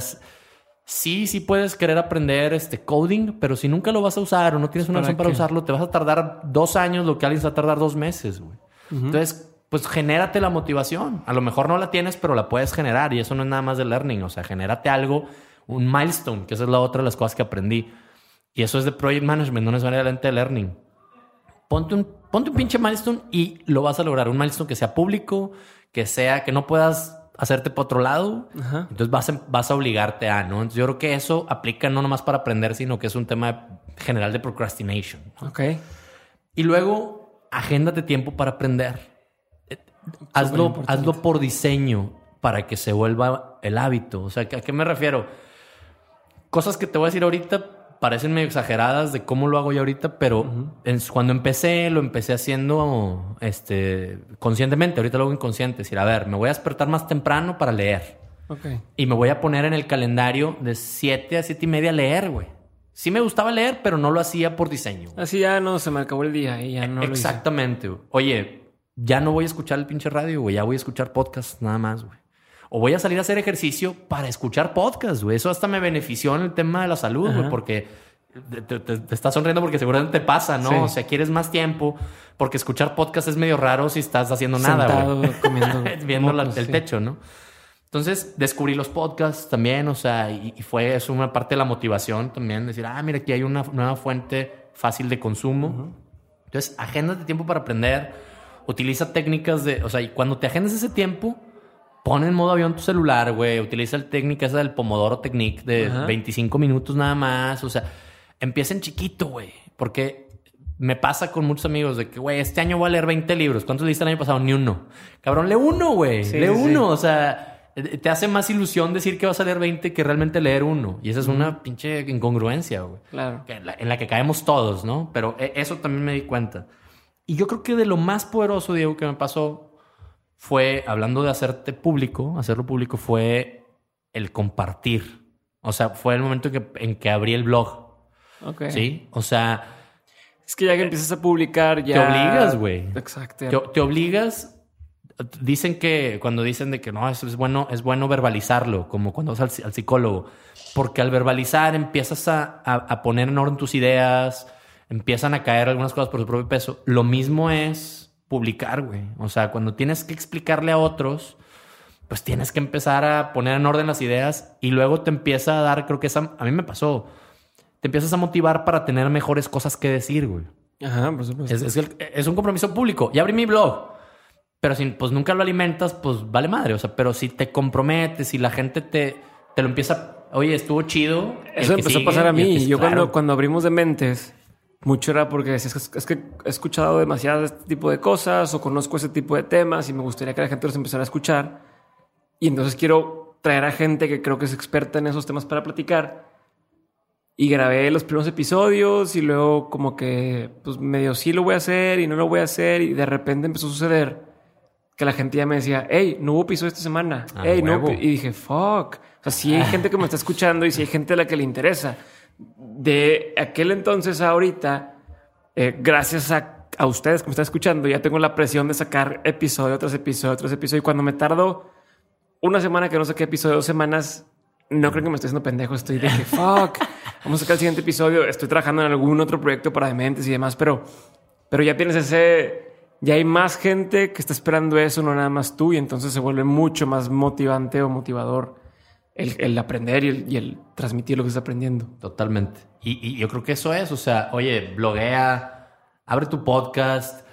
sí, sí puedes querer aprender este coding, pero si nunca lo vas a usar o no tienes una ¿Para opción para usarlo, te vas a tardar dos años lo que alguien se va a tardar dos meses, güey. Entonces, pues genérate la motivación. A lo mejor no la tienes, pero la puedes generar y eso no es nada más de learning. O sea, genérate algo, un milestone, que esa es la otra de las cosas que aprendí. Y eso es de project management, no necesariamente de learning. Ponte un, ponte un pinche milestone y lo vas a lograr. Un milestone que sea público, que sea que no puedas hacerte para otro lado. Ajá. Entonces vas a, vas a obligarte a, ¿no? Entonces yo creo que eso aplica no nomás para aprender, sino que es un tema general de procrastination. ¿no? Ok. Y luego, agéndate tiempo para aprender. Eh, Hazlo, importante. hazlo por diseño para que se vuelva el hábito. O sea, ¿a qué me refiero? Cosas que te voy a decir ahorita parecen medio exageradas de cómo lo hago yo ahorita, pero cuando empecé, lo empecé haciendo este, conscientemente. Ahorita lo hago inconsciente. Es decir, a ver, me voy a despertar más temprano para leer. Ok. Y me voy a poner en el calendario de 7 a 7 y media a leer, güey. Sí me gustaba leer, pero no lo hacía por diseño. güey. Así ya no se me acabó el día y ya no lo hice. Exactamente. Oye, ya no voy a escuchar el pinche radio, güey. Ya voy a escuchar podcast nada más, güey. O voy a salir a hacer ejercicio para escuchar podcast, güey. Eso hasta me benefició en el tema de la salud, güey, porque te, te- te- estás sonriendo porque seguramente te pasa, ¿no? Sí. O sea, quieres más tiempo, porque escuchar podcast es medio raro si estás haciendo nada, güey. comiendo Viendo la- mocos, el sí. techo, ¿no? Entonces descubrí los podcasts también, o sea, y, y fue eso una parte de la motivación también, decir, ah, mira, aquí hay una nueva fuente fácil de consumo. Entonces, agéndate tiempo para aprender, utiliza técnicas de, o sea, y cuando te agendas ese tiempo, pon en modo avión tu celular, güey, utiliza la técnica esa del Pomodoro Technique de Ajá. 25 minutos nada más, o sea, empieza en chiquito, güey, porque me pasa con muchos amigos de que, güey, este año voy a leer 20 libros. ¿Cuántos leíste el año pasado? Ni uno. Cabrón, lee uno, güey. Sí, lee sí, uno. O sea, te hace más ilusión decir que vas a leer 20 que realmente leer uno. Y esa es una pinche incongruencia, güey. Claro. En la, en la que caemos todos, ¿no? Pero eh, eso también me di cuenta. Y yo creo que de lo más poderoso, Diego, que me pasó fue, hablando de hacerte público, hacerlo público, fue el compartir. O sea, fue el momento en que, en que abrí el blog, Ok. ¿sí? O sea, Es que ya que empiezas a publicar ya... Te obligas, güey. Exacto. te, te obligas. Dicen que cuando dicen de que no, eso es bueno, es bueno verbalizarlo, como cuando vas al, al psicólogo, porque al verbalizar empiezas a, a- a poner en orden tus ideas, empiezan a caer algunas cosas por su propio peso. Lo mismo es publicar, güey. O sea, cuando tienes que explicarle a otros, pues tienes que empezar a poner en orden las ideas y luego te empieza a dar, creo que esa, a mí me pasó, te empiezas a motivar para tener mejores cosas que decir, güey. Ajá, por supuesto. Es, es el- es un compromiso público. Ya abrí mi blog. Pero si pues nunca lo alimentas, pues vale madre. O sea, pero si te comprometes y la gente te, te lo empieza, oye, estuvo chido. Eso empezó sigue a pasar a mí. Yo claro. cuando, cuando abrimos de mentes, mucho era porque decías, es que, es que he escuchado demasiado de este tipo de cosas o conozco ese tipo de temas y me gustaría que la gente los empezara a escuchar. Y entonces quiero traer a gente que creo que es experta en esos temas para platicar. Y grabé los primeros episodios y luego como que, pues medio sí lo voy a hacer y no lo voy a hacer. Y de repente empezó a suceder que la gente ya me decía, hey, no hubo episodio esta semana. Ah, hey, no hubo huevo. epi-". Y dije, fuck. O sea, sí hay gente que me está escuchando y sí hay gente a la que le interesa. De aquel entonces a ahorita, eh, gracias a, a ustedes que me están escuchando, ya tengo la presión de sacar episodio tras episodio tras episodio. Y cuando me tardo una semana que no saqué episodio, dos semanas, no creo que me estoy haciendo pendejo. Estoy de que fuck. Vamos a sacar el siguiente episodio. Estoy trabajando en algún otro proyecto para dementes y demás, pero, pero ya tienes ese. Ya hay más gente que está esperando eso, no nada más tú, y entonces se vuelve mucho más motivante o motivador el, el aprender y el, y el transmitir lo que estás aprendiendo. Totalmente. Y, y yo creo que eso es, o sea, oye, bloguea, abre tu podcast.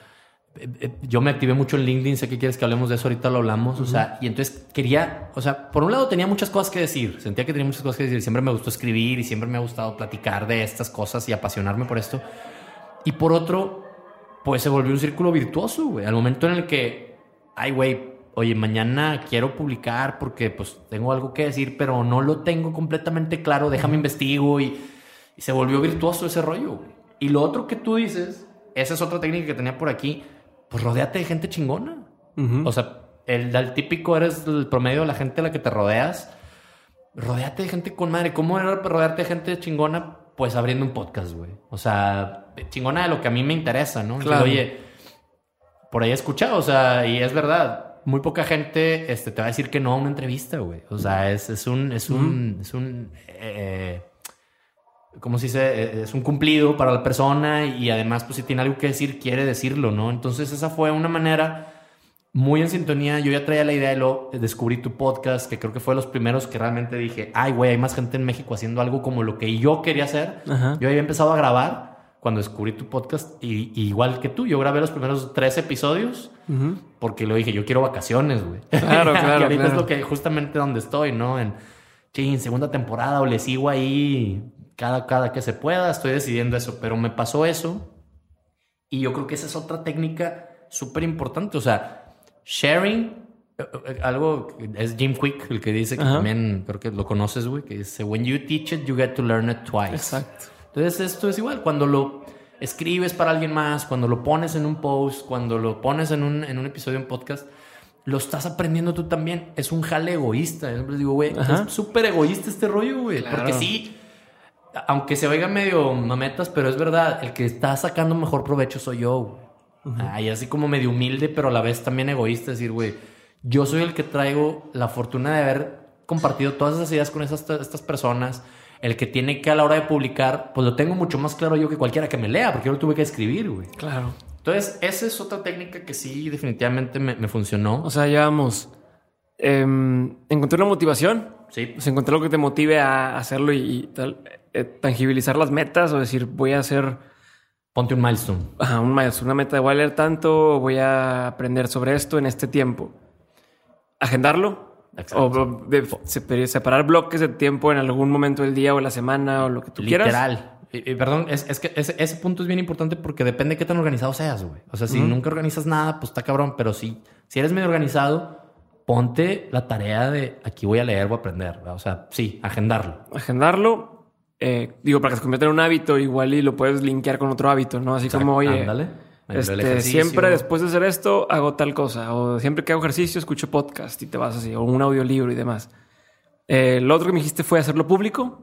Eh, eh, Yo me activé mucho en LinkedIn, sé que quieres que hablemos de eso, ahorita lo hablamos, o sea, y entonces quería, o sea, por un lado tenía muchas cosas que decir, sentía que tenía muchas cosas que decir, siempre me gustó escribir y siempre me ha gustado platicar de estas cosas y apasionarme por esto. Y por otro, pues se volvió un círculo virtuoso, güey, al momento en el que, ay, güey, oye, mañana quiero publicar porque pues tengo algo que decir, pero no lo tengo completamente claro, déjame investigo y, y se volvió virtuoso ese rollo. güey. Y lo otro que tú dices, esa es otra técnica que tenía por aquí, pues rodeate de gente chingona. Ujú. O sea, el, el típico eres el promedio de la gente a la que te rodeas. Rodeate de gente con madre. ¿Cómo era rodearte de gente chingona? Pues abriendo un podcast, güey. O sea, chingona de lo que a mí me interesa, ¿no? Claro. Oye, por ahí he escuchado, o sea, y es verdad. Muy poca gente este, te va a decir que no a una entrevista, güey. O sea, es, es un, es un, es un, eh, ¿cómo se dice? Eh, Es un cumplido para la persona y además, pues si tiene algo que decir, quiere decirlo, ¿no? Entonces esa fue una manera muy en sintonía. Yo ya traía la idea de lo descubrí tu podcast, que creo que fue de los primeros que realmente dije, ay, güey, hay más gente en México haciendo algo como lo que yo quería hacer. Ajá. Yo había empezado a grabar cuando descubrí tu podcast y, y igual que tú, yo grabé los primeros tres episodios Ujú. porque lo dije, yo quiero vacaciones, güey. Claro, y claro, ahorita es claro. lo que justamente donde estoy, ¿no? En, chin, segunda temporada o le sigo ahí cada, cada que se pueda, estoy decidiendo eso, pero me pasó eso y yo creo que esa es otra técnica súper importante, o sea, sharing, eh, eh, algo, es Jim Quick el que dice que Ajá. también, creo que lo conoces, güey, que dice, when you teach it, you get to learn it twice. Exacto. Entonces esto es igual, cuando lo escribes para alguien más, cuando lo pones en un post, cuando lo pones en un, en un episodio en podcast, lo estás aprendiendo tú también. Es un jale egoísta. Yo siempre digo, güey, es súper egoísta este rollo, güey. Claro. Porque sí, aunque se oiga medio mametas, pero es verdad, el que está sacando mejor provecho soy yo, güey. Ay, así como medio humilde, pero a la vez también egoísta, decir, güey, yo soy el que traigo la fortuna de haber compartido todas esas ideas con esas, estas personas. El que tiene que a la hora de publicar, pues lo tengo mucho más claro yo que cualquiera que me lea, porque yo lo tuve que escribir, güey. Claro. Entonces, esa es otra técnica que sí, definitivamente me, me funcionó. O sea, ya vamos. em, encontré una motivación. Sí, O sea, encontrar lo que te motive a hacerlo y, y tal. eh, tangibilizar las metas o decir, voy a hacer ponte un milestone. ajá, un milestone, una meta, voy a leer tanto, voy a aprender sobre esto en este tiempo. Agendarlo. Exacto. O separar bloques de tiempo en algún momento del día o la semana o lo que tú quieras. Literal. Y- y perdón, es, es que ese, ese punto es bien importante porque depende de qué tan organizado seas, güey. O sea, si nunca organizas nada, pues está cabrón. Pero si, si eres medio organizado, ponte la tarea de aquí voy a leer, voy a aprender. ¿verdad? O sea, sí, agendarlo. Agendarlo. eh, digo, para que se convierta en un hábito, igual y lo puedes linkear con otro hábito, ¿no? Así como, oye, Ándale. Este, siempre después de hacer esto hago tal cosa, o siempre que hago ejercicio escucho podcast y te vas así, o un audiolibro y demás. Eh, lo otro que me dijiste fue hacerlo público.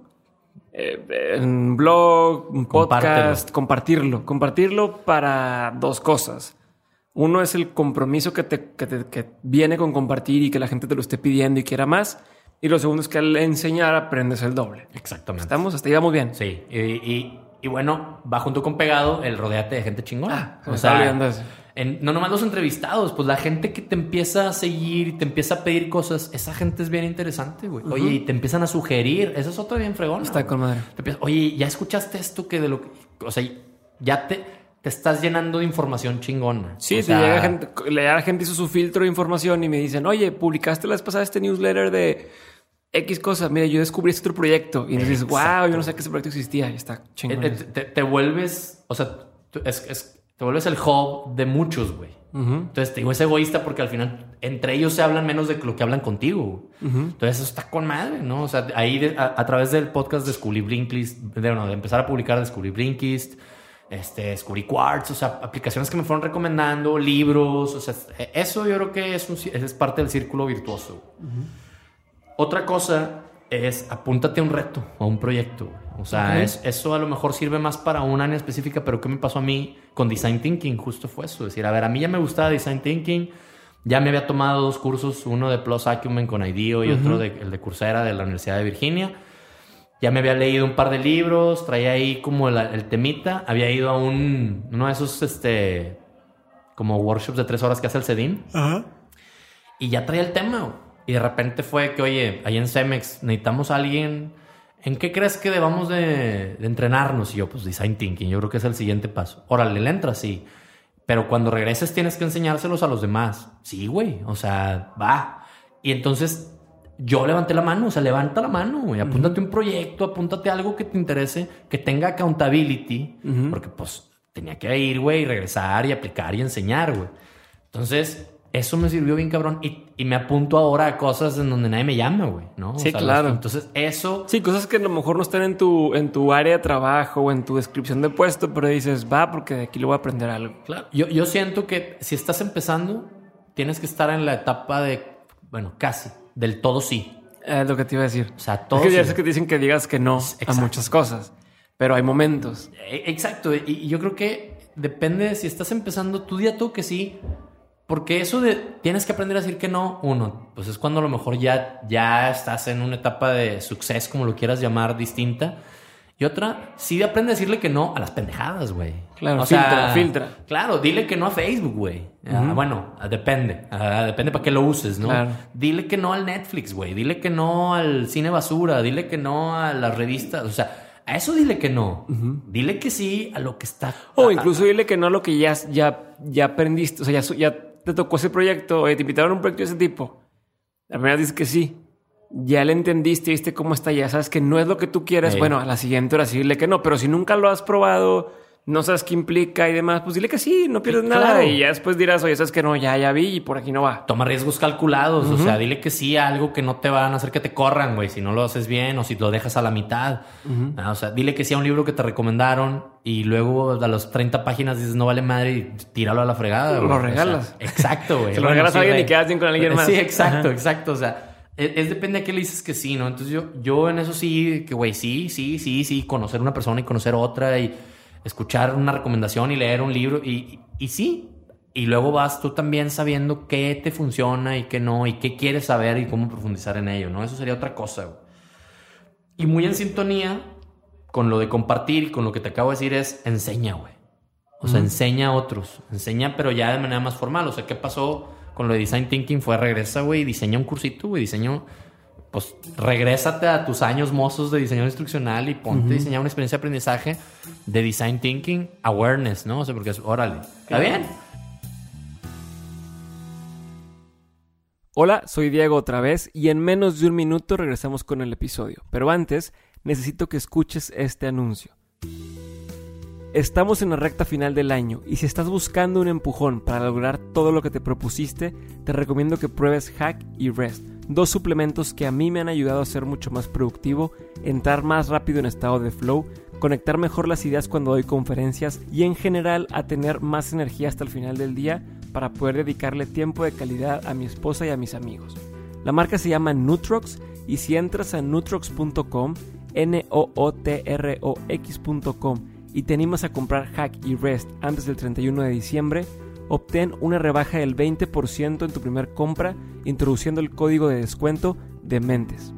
Eh, en un blog, un podcast, compartirlo. Compartirlo para dos cosas. Uno es el compromiso que, te, que, te- que viene con compartir y que la gente te lo esté pidiendo y quiera más. Y lo segundo es que al enseñar aprendes el doble. Exactamente. Estamos, hasta ahí vamos bien. Sí. Y, y, y bueno, va junto con pegado el rodeate de gente chingona. Ah, se me estaba olvidando eso. en- no nomás los entrevistados, pues la gente que te empieza a seguir y te empieza a pedir cosas, esa gente es bien interesante, güey. Oye, y te empiezan a sugerir, eso es otra bien fregona. Está con madre. Te empiezas, Oye, ¿ya escuchaste esto que de lo que... O sea, ya te, te estás llenando de información chingona. Sí, O te sea, llega gente, la gente hizo su filtro de información y me dicen, oye, publicaste la vez pasada este newsletter de X cosas. Mira, yo descubrí este otro proyecto. Y dices, wow, yo no sé que ese proyecto existía. Y está eh, chingón. eh, te, te vuelves, o sea, es, es- te vuelves el hub de muchos, güey. Entonces te digo, es egoísta porque al final entre ellos se hablan menos de lo que hablan contigo. Entonces eso está con madre, ¿no? O sea, ahí a, través del podcast descubrí Blinkist, de, de empezar a publicar descubrí Blinkist, este, descubrí Quartz, o sea, aplicaciones que me fueron recomendando, libros, o sea, eso yo creo que es, es parte del círculo virtuoso. Otra cosa es apúntate a un reto, a un proyecto. O sea, es, eso a lo mejor sirve más para un área específica, pero ¿qué me pasó a mí con Design Thinking? Justo fue eso. Es decir, a ver, a mí ya me gustaba Design Thinking, ya me había tomado dos cursos, uno de Plus Acumen con IDEO y otro de, el de Coursera de la Universidad de Virginia. Ya me había leído un par de libros, traía ahí como el, temita. Había ido a un, uno de esos, este, como workshops de tres horas que hace el CEDIN. Y ya traía el tema. Y de repente fue que, oye, ahí en Cemex necesitamos a alguien. ¿En qué crees que debamos de, entrenarnos? Y yo, pues design thinking, yo creo que es el siguiente paso. Órale, le entras, sí. Pero cuando regreses tienes que enseñárselos a los demás. Sí, güey. O sea, va. Y entonces yo levanté la mano, o sea, levanta la mano, güey. Apúntate un proyecto, apúntate algo que te interese, que tenga accountability. Porque pues tenía que ir, güey, y regresar y aplicar y enseñar, güey. Entonces, eso me sirvió bien cabrón y, me apunto ahora a cosas en donde nadie me llama, güey, ¿no? Sí, claro. entonces, eso... Sí, cosas que a lo mejor no están en tu, en tu área de trabajo o en tu descripción de puesto, pero dices, va, porque de aquí lo voy a aprender algo. Claro. Yo, yo siento que si estás empezando, tienes que estar en la etapa de, bueno, casi, del todo sí. Es lo que te iba a decir. O sea, todo Es que ya sé que te dicen que digas que no a muchas cosas, pero hay momentos. E, exacto. Y yo creo que depende si estás empezando, tú día tú que sí porque eso de tienes que aprender a decir que no, uno, pues es cuando a lo mejor ya, ya estás en una etapa de suceso, como lo quieras llamar, distinta. Y otra, sí aprende a decirle que no a las pendejadas, güey. Claro, filtra, filtra. Claro, dile que no a Facebook, güey. Ah, bueno, ah, depende. Ah, depende para qué lo uses, ¿no? Dile que no al Netflix, güey. Dile que no al cine basura. Dile que no a las revistas. O sea, a eso dile que no. Dile que sí a lo que está. O incluso dile que no a lo que ya, ya, ya aprendiste. O sea, ya, ya te tocó ese proyecto, te invitaron a un proyecto de ese tipo. La primera dices que sí. Ya le entendiste, viste cómo está, ya sabes que no es lo que tú quieres. Bueno, a la siguiente hora sí dile que no, pero si nunca lo has probado, no sabes qué implica y demás, pues dile que sí, no pierdes nada. Y ya después dirás, oye, sabes que no, ya, ya vi y por aquí no va. Toma riesgos calculados. O sea, dile que sí a algo que no te van a hacer que te corran, güey, si no lo haces bien o si lo dejas a la mitad. Ah, o sea, dile que sí a un libro que te recomendaron y luego a las 30 páginas dices, no vale madre y tíralo a la fregada. Lo regalas. exacto, güey. Se lo regalas a alguien y quedas bien con alguien más. Sí, exacto, exacto. O sea, es, es, depende a qué le dices que sí, ¿no? Entonces yo, yo en eso sí, que güey, sí, sí, sí, sí, conocer una persona y conocer otra y escuchar una recomendación y leer un libro y, y, sí. Y luego vas tú también sabiendo qué te funciona y qué no, y qué quieres saber y cómo profundizar en ello, ¿no? Eso sería otra cosa. Y muy en sintonía con lo de compartir y con lo que te acabo de decir es enseña, güey. O sea, enseña a otros. Enseña, pero ya de manera más formal. O sea, ¿qué pasó con lo de Design Thinking? Fue regresa, güey, diseña un cursito, güey, diseño pues regrésate a tus años mozos de diseño instruccional y ponte a diseñar una experiencia de aprendizaje de design thinking awareness, ¿no? O sea, porque es, órale, ¿está bien? Hola, soy Diego otra vez y en menos de un minuto regresamos con el episodio. Pero antes, necesito que escuches este anuncio. Estamos en la recta final del año y si estás buscando un empujón para lograr todo lo que te propusiste, te recomiendo que pruebes Hack y Rest, dos suplementos que a mí me han ayudado a ser mucho más productivo, entrar más rápido en estado de flow, conectar mejor las ideas cuando doy conferencias y en general a tener más energía hasta el final del día para poder dedicarle tiempo de calidad a mi esposa y a mis amigos. La marca se llama Nutrox y si entras a nutrox.com, n o o t r o x.com y te animas a comprar Hack y Rest antes del 31 de diciembre, obtén una rebaja del 20% en tu primer compra introduciendo el código de descuento de Mentes.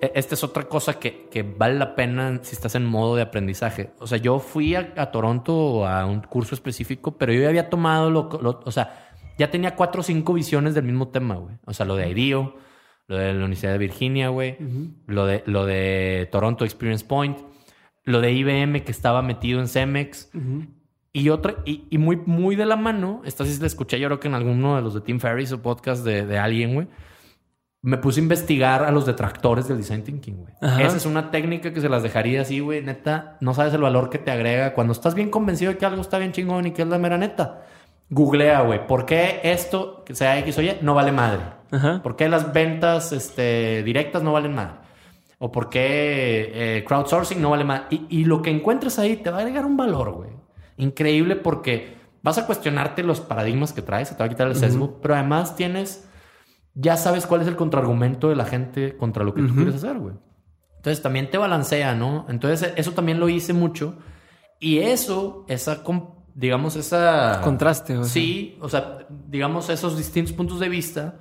E, esta es otra cosa que, vale la pena si estás en modo de aprendizaje. O sea, yo fui a, Toronto a un curso específico, pero yo ya había tomado lo, o sea, ya tenía cuatro o cinco visiones del mismo tema, güey. O sea, lo de IDEO, lo de la Universidad de Virginia, güey, lo, de, lo de Toronto Experience Point, lo de IBM que estaba metido en Cemex. Y otra, y, muy, muy de la mano, esta sí la escuché yo creo que en alguno de los de Tim Ferriss o podcast de, alguien, güey. me puse a investigar a los detractores del design thinking, güey. Ajá. Esa es una técnica que se las dejaría así, güey. Neta, no sabes el valor que te agrega cuando estás bien convencido de que algo está bien chingón y que es la mera neta. Googlea, güey, ¿por qué esto, que sea X o Y, no vale madre? Ajá. ¿Por qué las ventas este, directas no valen madre? ¿O por qué eh, crowdsourcing no vale madre? Y, y lo que encuentres ahí te va a agregar un valor, güey. Increíble porque vas a cuestionarte los paradigmas que traes, se te va a quitar el sesgo, pero además tienes, ya sabes cuál es el contraargumento de la gente contra lo que tú Ujú. quieres hacer, güey. Entonces también te balancea, ¿no? Entonces eso también lo hice mucho. Y eso, esa, digamos, esa... Contraste, sea. Sí, o sea, digamos, esos distintos puntos de vista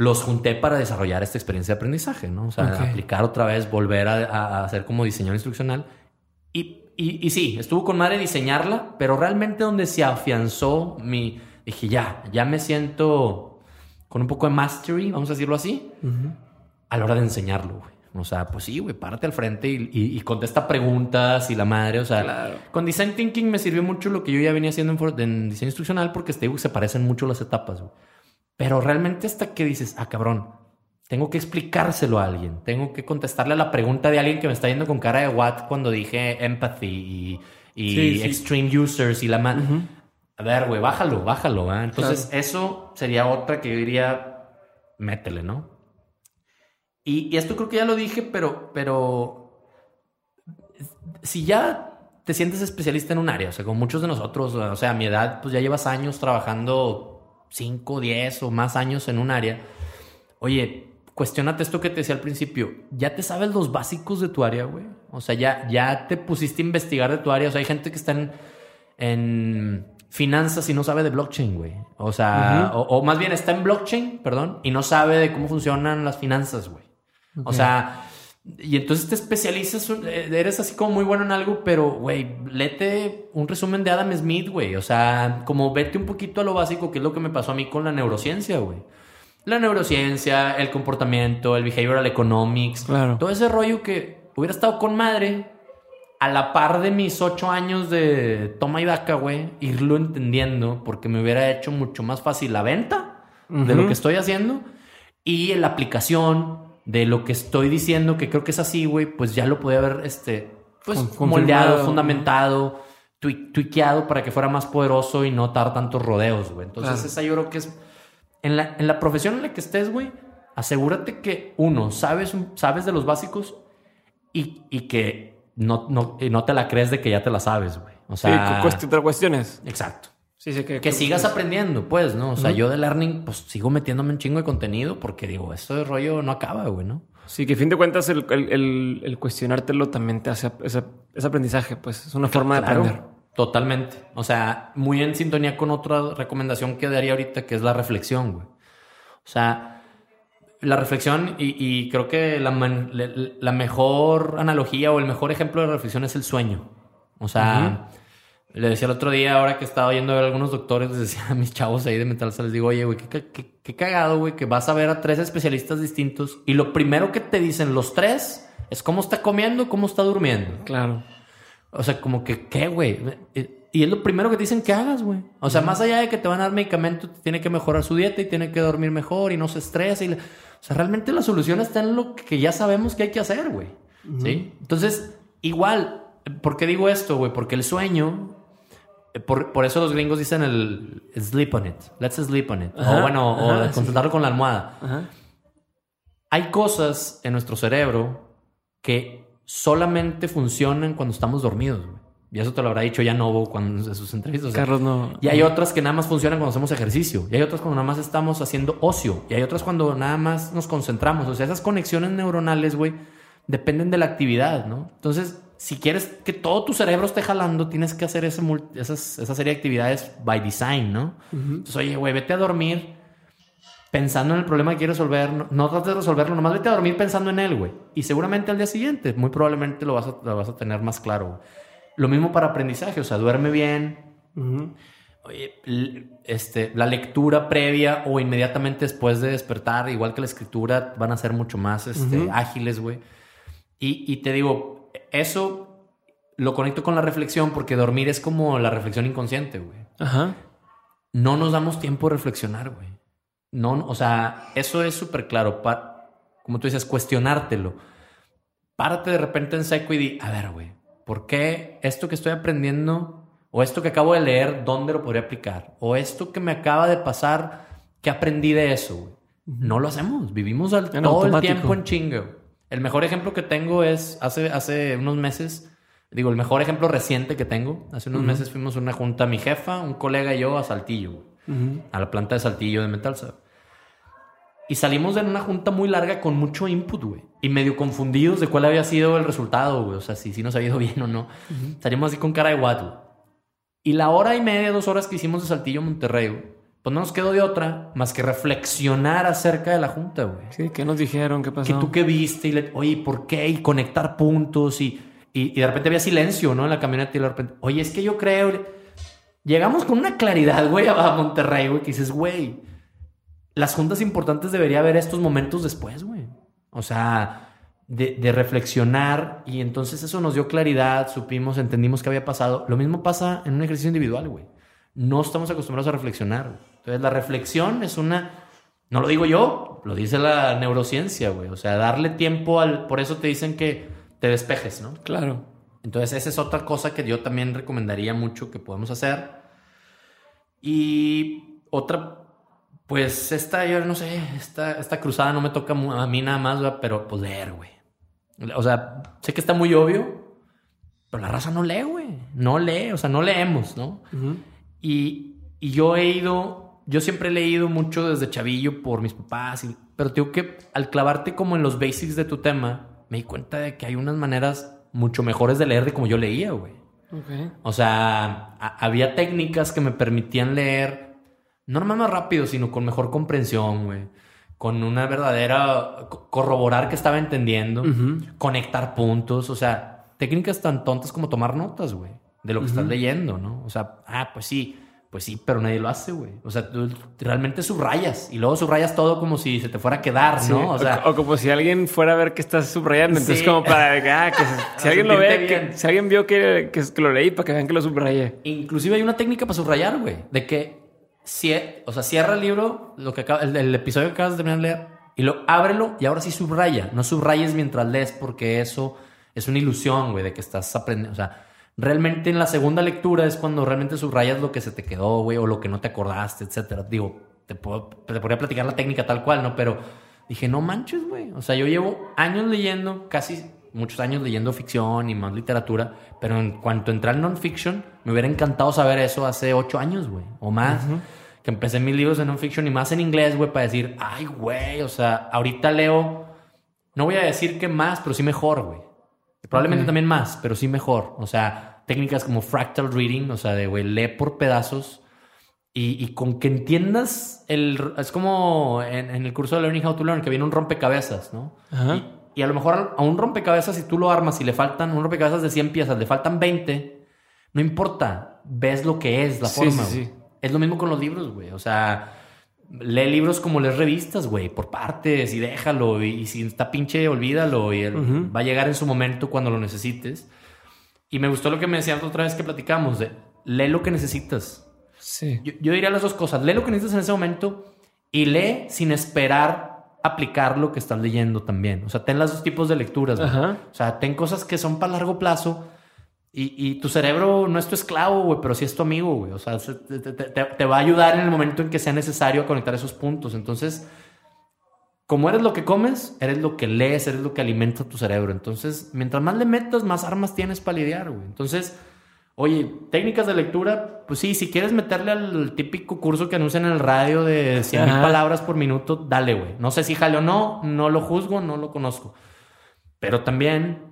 los junté para desarrollar esta experiencia de aprendizaje, ¿no? O sea, aplicar otra vez, volver a, hacer como diseñador instruccional. Y, y, y sí, estuvo con madre diseñarla, pero realmente donde se afianzó mi... Dije, ya, ya me siento con un poco de mastery, vamos a decirlo así, a la hora de enseñarlo, güey. O sea, pues sí, güey, párate al frente y, y- y contesta preguntas y la madre, o sea, Claro. con Design Thinking me sirvió mucho lo que yo ya venía haciendo en, en diseño instruccional porque te digo que se parecen mucho las etapas, güey. Pero realmente hasta que dices, ah, cabrón, tengo que explicárselo a alguien, tengo que contestarle a la pregunta de alguien que me está yendo con cara de what cuando dije empathy y, y Sí, sí. extreme users y la madre. Ujú. A ver, güey, bájalo, bájalo, ¿va? Entonces, eso sería otra que yo diría, métele, ¿no? Y, y esto creo que ya lo dije, pero, pero si ya te sientes especialista en un área, o sea, como muchos de nosotros, o sea, a mi edad, pues ya llevas años trabajando 5, 10 o más años en un área. Oye, cuestionate esto que te decía al principio. ¿Ya te sabes los básicos de tu área, güey? O sea, ya, ya te pusiste a investigar de tu área. O sea, hay gente que está en, en finanzas y no sabe de blockchain, güey. O sea, o, o más bien está en blockchain, perdón, y no sabe de cómo funcionan las finanzas, güey. O sea, y entonces te especializas, eh, eres así como muy bueno en algo, pero, güey, léete un resumen de Adam Smith, güey. O sea, como vete un poquito a lo básico, que es lo que me pasó a mí con la neurociencia, güey. La neurociencia, el comportamiento, el behavioral economics, Claro. todo ese rollo que hubiera estado con madre a la par de mis ocho años de toma y daca, güey, irlo entendiendo porque me hubiera hecho mucho más fácil la venta de Ujú. lo que estoy haciendo y la aplicación de lo que estoy diciendo, que creo que es así, güey, pues ya lo podía haber, este, pues Con- moldeado, fundamentado, tui- tuiqueado para que fuera más poderoso y no dar tantos rodeos, güey. Entonces Claro. esa yo creo que es, en la, en la profesión en la que estés, güey, asegúrate que uno, sabes, sabes de los básicos y, y que no, no, y no te la crees de que ya te la sabes, güey. O Sí, sea, cuestionar cuestiones. exacto. Sí, sí, que, Que sigas aprendiendo, pues, ¿no? O sea, yo de learning, pues sigo metiéndome un chingo de contenido porque digo, esto de rollo no acaba, güey, ¿no? Sí, que a fin de cuentas el, el, el- el cuestionártelo también te hace ese, ese aprendizaje, pues es una forma de aprender. Totalmente. O sea, muy en sintonía con otra recomendación que daría ahorita, que es la reflexión, güey. O sea, la reflexión, y, y creo que la, la mejor analogía o el mejor ejemplo de reflexión es el sueño. O sea, le decía el otro día, ahora que estaba yendo a ver a algunos doctores, les decía a mis chavos ahí de mental, les digo, oye, güey, qué, qué- qué cagado, güey, que vas a ver a tres especialistas distintos y lo primero que te dicen los tres es cómo está comiendo, cómo está durmiendo. Claro. O sea, como que, ¿qué, güey? Y es lo primero que te dicen que hagas, güey. O sea, más allá de que te van a dar medicamento, tiene que mejorar su dieta y tiene que dormir mejor y no se estresa. Y la- O sea, realmente la solución está en lo que ya sabemos que hay que hacer, güey. ¿Sí? Entonces, igual, ¿por qué digo esto, güey? Porque el sueño, eh, por, por eso los gringos dicen el sleep on it. Let's sleep on it. Ajá, o bueno, o ajá, sí. con la almohada. Ajá. Hay cosas en nuestro cerebro que solamente funcionan cuando estamos dormidos. güey. Y eso te lo habrá dicho ya Novo cuando en sus entrevistas. Carlos no. y hay otras que nada más funcionan cuando hacemos ejercicio. Y hay otras cuando nada más estamos haciendo ocio. Y hay otras cuando nada más nos concentramos. O sea, esas conexiones neuronales, güey, dependen de la actividad, ¿no? Entonces, si quieres que todo tu cerebro esté jalando, tienes que hacer ese esas, esa serie de actividades by design, ¿no? Entonces, oye, güey, vete a dormir pensando en el problema que quieres resolver. No, no trates de resolverlo, nomás vete a dormir pensando en él, güey. Y seguramente al día siguiente, muy probablemente lo vas a, lo vas a tener más claro. güey. Lo mismo para aprendizaje, o sea, duerme bien, Ujú. Oye, l- este, la lectura previa o inmediatamente después de despertar, igual que la escritura, van a ser mucho más este, Ujú. ágiles, güey. Y, y te digo, eso lo conecto con la reflexión porque dormir es como la reflexión inconsciente, güey. Ajá. No nos damos tiempo de reflexionar, güey. no, o sea, eso es súper claro. Pa- como tú dices, cuestionártelo. Párate de repente en seco y di, a ver, güey, ¿por qué esto que estoy aprendiendo o esto que acabo de leer, dónde lo podría aplicar? O esto que me acaba de pasar, ¿qué aprendí de eso, güey? No lo hacemos. Vivimos al, todo el tiempo en chingo. El mejor ejemplo que tengo es hace, hace unos meses, digo, el mejor ejemplo reciente que tengo. Hace unos meses fuimos a una junta, mi jefa, un colega y yo a Saltillo, a la planta de Saltillo de Metalsa. Y salimos de una junta muy larga con mucho input, güey. Y medio confundidos de cuál había sido el resultado, güey. O sea, si, si nos había ido bien o no. Salimos así con cara de güey. Y la hora y media, dos horas que hicimos de Saltillo Monterrey, güey, pues no nos quedó de otra más que reflexionar acerca de la junta, güey. Sí, ¿qué nos dijeron? ¿Qué Que pasó? tú qué viste y le, oye, ¿por qué? Y conectar puntos y, y, y de repente había silencio, ¿no? En la camioneta y de repente, oye, es que yo creo. Llegamos con una claridad, güey, a Monterrey, güey, que dices, güey, las juntas importantes debería haber estos momentos después, güey. O sea, de, de reflexionar y entonces eso nos dio claridad, supimos, entendimos qué había pasado. Lo mismo pasa en un ejercicio individual, güey. No estamos acostumbrados a reflexionar. Entonces, la reflexión es una. No lo digo yo, lo dice la neurociencia, güey. O sea, darle tiempo al. Por eso te dicen que te despejes, ¿no? Claro. Entonces, esa es otra cosa que yo también recomendaría mucho que podemos hacer. Y otra, pues esta, yo no sé, esta, esta cruzada no me toca a mí nada más, ¿verdad? pero pues leer, güey. O sea, sé que está muy obvio, pero la raza no lee, güey. No lee, o sea, no leemos, ¿no? Y, y yo he ido, yo siempre he leído mucho desde chavillo por mis papás, y- pero tengo que al clavarte como en los basics de tu tema, me di cuenta de que hay unas maneras mucho mejores de leer de como yo leía, güey. Ok. O sea, a- había técnicas que me permitían leer, no nomás más rápido, sino con mejor comprensión, güey. Con una verdadera, co- corroborar que estaba entendiendo, conectar puntos, o sea, técnicas tan tontas como tomar notas, güey, de lo que estás leyendo, ¿no? O sea, ah, pues sí, pues sí, pero nadie lo hace, güey. O sea, tú realmente subrayas y luego subrayas todo como si se te fuera a quedar, Sí, ¿no? O sea, o, como si alguien fuera a ver que estás subrayando. Entonces, como para ah, que si alguien lo ve, que- si alguien vio que, que, que lo leí, para que vean que lo subrayé. Inclusive hay una técnica para subrayar, güey. De que, o sea, cierra el libro, lo que acaba- el, el episodio que acabas de terminar de leer, y lo ábrelo y ahora sí subraya. No subrayes mientras lees porque eso es una ilusión, güey, de que estás aprendiendo. O sea, realmente en la segunda lectura es cuando realmente subrayas lo que se te quedó, güey, o lo que no te acordaste, etcétera. Digo, te, puedo, te podría platicar la técnica tal cual, ¿no? Pero dije, no manches, güey. O sea, yo llevo años leyendo, casi muchos años leyendo ficción y más literatura, pero en cuanto entré al non-fiction, me hubiera encantado saber eso hace ocho años, güey, o más. Que empecé mis libros de non-fiction y más en inglés, güey, para decir, ay, güey, o sea, ahorita leo, no voy a decir que más, pero sí mejor, güey. Probablemente Ok. también más, pero sí mejor. O sea, técnicas como fractal reading, o sea, de, güey, lee por pedazos y, y con que entiendas el... Es como en, en el curso de Learning How to Learn, que viene un rompecabezas, ¿no? Ajá. Y, y a lo mejor a un rompecabezas, si tú lo armas y le faltan, un rompecabezas de 100 piezas, le faltan 20, no importa, ves lo que es la Sí, forma. sí, sí. Es lo mismo con los libros, güey. O sea, lee libros como lees revistas, güey, por partes y déjalo. Y, y si está pinche, olvídalo. Y él va a llegar en su momento cuando lo necesites. Y me gustó lo que me decías otra vez que platicamos, de lee lo que necesitas. Sí. Yo, yo diría las dos cosas. Lee lo que necesitas en ese momento y lee sin esperar aplicar lo que estás leyendo también. O sea, ten los dos tipos de lecturas. güey. O sea, ten cosas que son para largo plazo y, y tu cerebro no es tu esclavo, güey, pero sí es tu amigo, güey. O sea, se- te, te- te- te va a ayudar en el momento en que sea necesario conectar esos puntos. Entonces, como eres lo que comes, eres lo que lees, eres lo que alimenta tu cerebro. Entonces, mientras más le metas, más armas tienes para lidiar, güey. Entonces, oye, técnicas de lectura, pues sí, si quieres meterle al típico curso que anuncian en el radio de 100 mil palabras por minuto, dale, güey. No sé si jale o no, no lo juzgo, no lo conozco. Pero también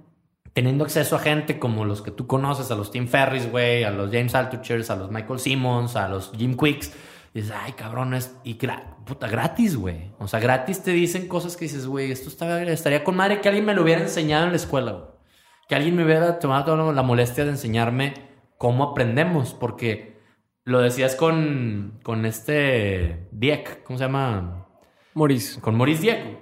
teniendo acceso a gente como los que tú conoces, a los Tim Ferris, güey, a los James Altuchers, a los Michael Simmons, a los Jim Quicks, dices, ay, cabrón, es y puta, gratis, güey. O sea, gratis te dicen cosas que dices, güey, esto está- estaría con madre que alguien me lo hubiera enseñado en la escuela, güey. Que alguien me hubiera tomado toda la molestia de enseñarme cómo aprendemos, porque lo decías con, con este Dieck, ¿cómo se llama? Maurice. con Maurice Dieck.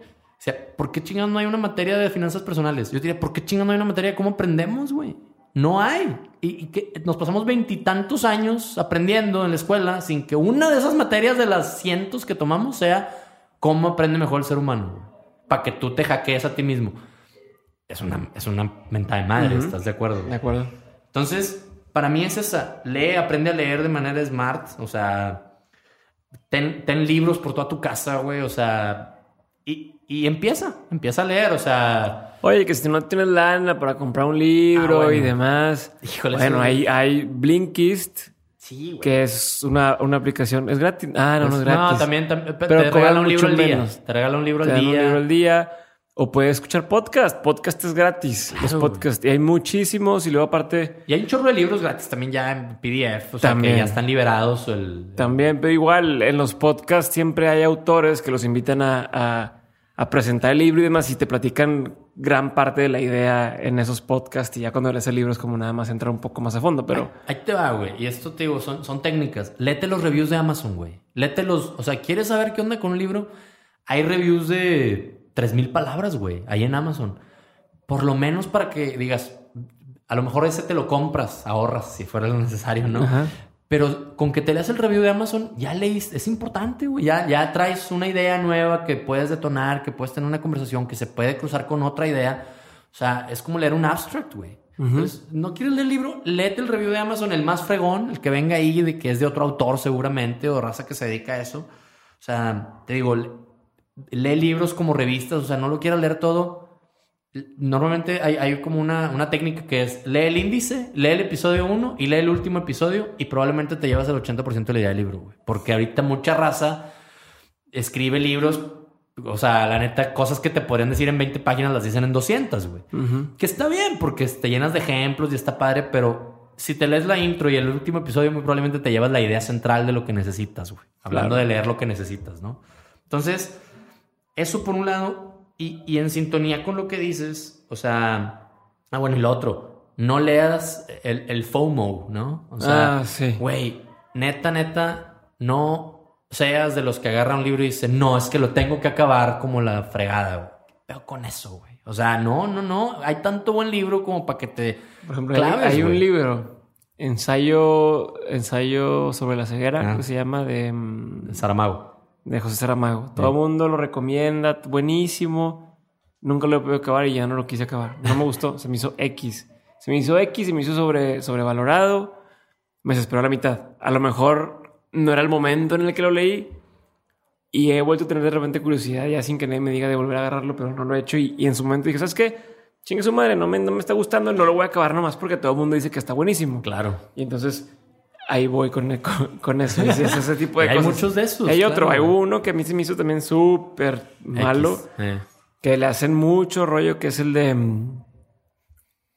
O sea, ¿por qué chingados no hay una materia de finanzas personales? Yo diría, ¿por qué chingados no hay una materia de cómo aprendemos, güey? No hay. Y, y que nos pasamos veintitantos años aprendiendo en la escuela sin que una de esas materias de las cientos que tomamos sea cómo aprende mejor el ser humano. Para que tú te hackees a ti mismo. Es una, es una mentada de madre, ¿estás de acuerdo? De acuerdo. Entonces, para mí es esa. Lee, aprende a leer de manera smart. O sea, ten, ten libros por toda tu casa, güey. O sea, y, y empieza, empieza a leer. O sea, Oye, que si no tienes lana para comprar un libro Ah, bueno. y demás. Híjole, bueno, hay, hay Blinkist, sí, güey. que es una, una aplicación. ¿Es gratis? Ah, no, no es gratis. No, también, tam- te Pero regala un libro al día. menos. Te regala un libro Te al dan un día. libro al día. O puedes escuchar podcast. Podcast es gratis. Los Claro, podcasts. Y hay muchísimos. Y luego aparte... Y hay un chorro de libros gratis también ya en PDF. O sea, que ya están liberados. El, También, pero igual en los podcasts siempre hay autores que los invitan a, a- a presentar el libro y demás y te platican gran parte de la idea en esos podcasts y ya cuando lees el libro es como nada más entrar un poco más a fondo, pero Ahí te va, güey. Y esto te digo, son, son técnicas. Léete los reviews de Amazon, güey. Léete los. O sea, ¿quieres saber qué onda con un libro? Hay reviews de 3000 palabras, güey, ahí en Amazon. Por lo menos para que digas, a lo mejor ese te lo compras, ahorras si fuera lo necesario, ¿no? Ajá. Pero con que te leas el review de Amazon, ya leíste, es importante, güey. Ya, ya traes una idea nueva que puedes detonar, que puedes tener una conversación, que se puede cruzar con otra idea. O sea, es como leer un abstract, güey. Entonces, no quieres leer el libro, léete el review de Amazon, el más fregón, el que venga ahí, de que es de otro autor seguramente, o raza que se dedica a eso. O sea, te digo, le- lee libros como revistas, o sea, no lo quieras leer todo. Normalmente hay, hay como una, una técnica que es lee el índice, lee el episodio 1 y lee el último episodio y probablemente te llevas el 80% de la idea del libro, güey. Porque ahorita mucha raza escribe libros, o sea, la neta, cosas que te podrían decir en 20 páginas las dicen en 200, güey. Que está bien porque te llenas de ejemplos y está padre, pero si te lees la intro y el último episodio muy probablemente te llevas la idea central de lo que necesitas, güey. Hablando Claro. de leer lo que necesitas, ¿no? Entonces, eso por un lado, y, y en sintonía con lo que dices, o sea, ah, bueno, y lo otro, no leas el, el FOMO, ¿no? O sea, Ah, sí. güey, neta, neta, no seas de los que agarran un libro y dicen, no, es que lo tengo que acabar como la fregada, güey. Pero con eso, güey. O sea, no, no, no, hay tanto buen libro como para que te Por ejemplo, hay- claves, hay, un libro, ensayo, ensayo sobre la ceguera, Ah. que se llama de, mm, Saramago. De José Saramago. Todo el mundo lo recomienda, buenísimo. Nunca lo he podido acabar y ya no lo quise acabar. No me gustó, se me hizo X. Se me hizo X, se me hizo sobre, sobrevalorado. Me desesperó a la mitad. A lo mejor no era el momento en el que lo leí y he vuelto a tener de repente curiosidad ya sin que nadie me diga de volver a agarrarlo, pero no lo he hecho. Y, y en su momento dije, ¿sabes qué? Chingue su madre, no me, no me está gustando, no lo voy a acabar nomás porque todo el mundo dice que está buenísimo. Claro. Y entonces ahí voy con, con, con eso. Y es ese tipo de Y hay cosas. muchos de esos, Hay otro, hay claro. uno que a mí se me hizo también súper malo. Eh. que le hacen mucho rollo, que es el de mm,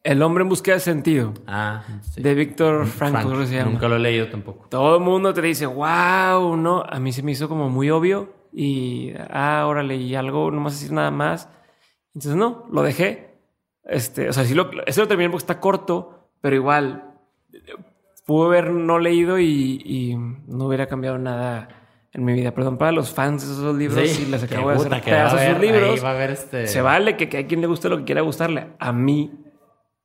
El hombre en búsqueda de sentido, Ah, sí. de Víctor Franco, Frank. creo que se. Nunca lo he leído tampoco. Todo el mundo te dice, wow, no. A mí se me hizo como muy obvio y, ah, ahora leí algo, no más decir nada más. Entonces, no, lo dejé. Este, o sea, sí lo, ese lo terminé porque está corto, pero igual pude haber no leído y, y no hubiera cambiado nada en mi vida. Perdón para los fans de esos libros Sí, y les acabo de hacer que va a pedazos a sus haber- ahí libros. va a haber este... Se vale que, que a quien le guste lo que quiera gustarle. A mí,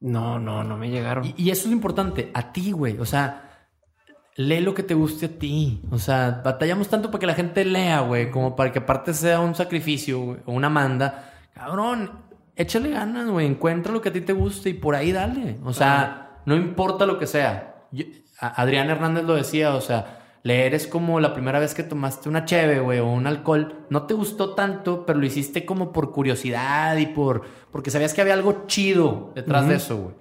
no, no, no me llegaron. Y, y eso es lo importante, a ti, güey. O sea, lee lo que te guste a ti. O sea, batallamos tanto para que la gente lea, güey, como para que aparte sea un sacrificio güey, o una manda. Cabrón, échale ganas, güey. Encuentra lo que a ti te guste y por ahí dale. O sea, no importa lo que sea. Yo- Adrián Hernández lo decía, o sea, leer es como la primera vez que tomaste una cheve, güey, o un alcohol. No te gustó tanto, pero lo hiciste como por curiosidad y por... Porque sabías que había algo chido detrás de eso, güey.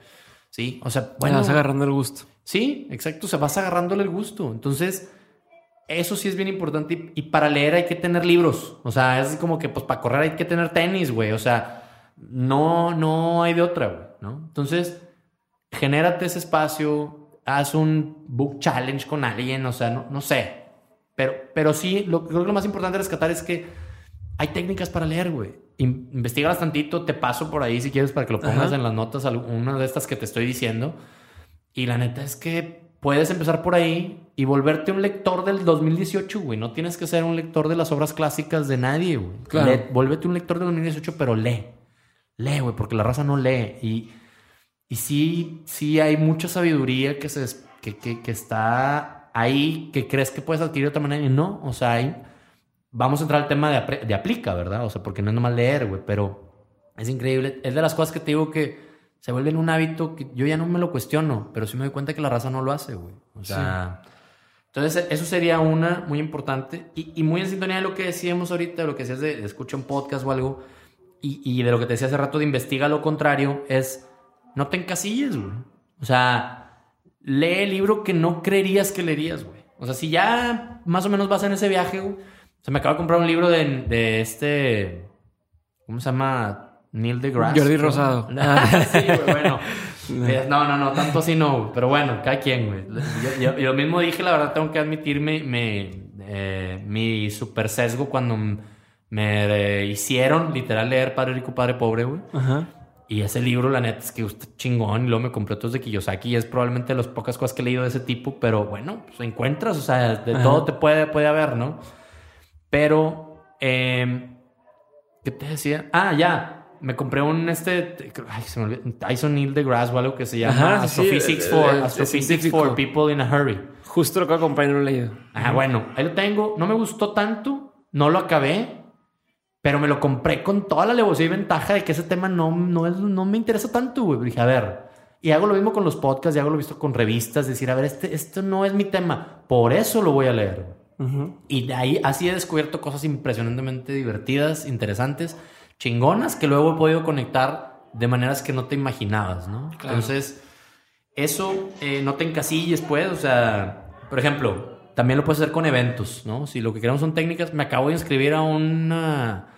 Sí, o sea, Bueno, bueno... vas agarrando el gusto. Sí, exacto. O sea, vas agarrándole el gusto. Entonces, eso sí es bien importante. Y, y para leer hay que tener libros. O sea, es como que, pues, para correr hay que tener tenis, güey. O sea, no, no hay de otra, güey, ¿no? Entonces, genérate ese espacio. Haz un book challenge con alguien. O sea, no, no sé. Pero, pero sí, lo, creo que lo más importante de rescatar es que hay técnicas para leer, güey. In- Investígalas tantito. Te paso por ahí si quieres para que lo pongas Ajá. en las notas. Una de estas que te estoy diciendo. Y la neta es que puedes empezar por ahí y volverte un lector del 2018, güey. No tienes que ser un lector de las obras clásicas de nadie, güey. Claro. Vuélvete un lector del 2018, pero lee. Lee, güey, porque la raza no lee. Y, y sí, sí hay mucha sabiduría que, se, que, que, que está ahí, que crees que puedes adquirir de otra manera y no. O sea, hay, vamos a entrar al tema de, de aplica, ¿verdad? O sea, porque no es nomás leer, güey, pero es increíble. Es de las cosas que te digo que se vuelven un hábito que yo ya no me lo cuestiono, pero sí me doy cuenta que la raza no lo hace, güey. O sea, entonces eso sería una muy importante y, y muy en sintonía de lo que decíamos ahorita, de lo que decías de, de escucha un podcast o algo, y, y de lo que te decía hace rato de investiga lo contrario, es no te encasilles, güey. O sea, lee el libro que no creerías que leerías, güey. O sea, si ya más o menos vas en ese viaje, güey. Se me acaba de comprar un libro de, de este. ¿Cómo se llama? Neil deGrasse. Jordi. Rosado. sí, güey, bueno. No, no, no, tanto así no, güey. Pero bueno, cada quien, güey. Yo, yo- yo mismo dije, la verdad, tengo que admitirme me, eh, mi super sesgo cuando me eh, hicieron literal leer Padre Rico, Padre Pobre, güey. Ajá. Y ese libro, la neta, es que está chingón. Y luego me compré otros de Kiyosaki. Y es probablemente de las pocas cosas que he leído de ese tipo. Pero bueno, pues encuentras, o sea, de Ajá. todo te puede, puede haber, ¿no? Pero, eh, ¿qué te decía? Ah, ya. Me compré un este. Ay, se me olvidó. Tyson Neil deGrasse o algo que se llama Ajá, sí, Astrophysics, eh, for, eh, Astrophysics for People in a Hurry. Justo lo que de y no lo he leído. Ah, bueno, ahí lo tengo. No me gustó tanto, no lo acabé, pero me lo compré con toda la alevosía y ventaja de que ese tema no, no, es, no me interesa tanto, güey. Dije, a ver, y hago lo mismo con los podcasts, y hago lo visto con revistas, decir, a ver, este, esto no es mi tema, por eso lo voy a leer. Ujú. Y de ahí así he descubierto cosas impresionantemente divertidas, interesantes, chingonas, que luego he podido conectar de maneras que no te imaginabas, ¿no? Claro. Entonces, eso eh, no te encasilles, pues, o sea, por ejemplo, también lo puedes hacer con eventos, ¿no? Si lo que queremos son técnicas, me acabo de inscribir a una...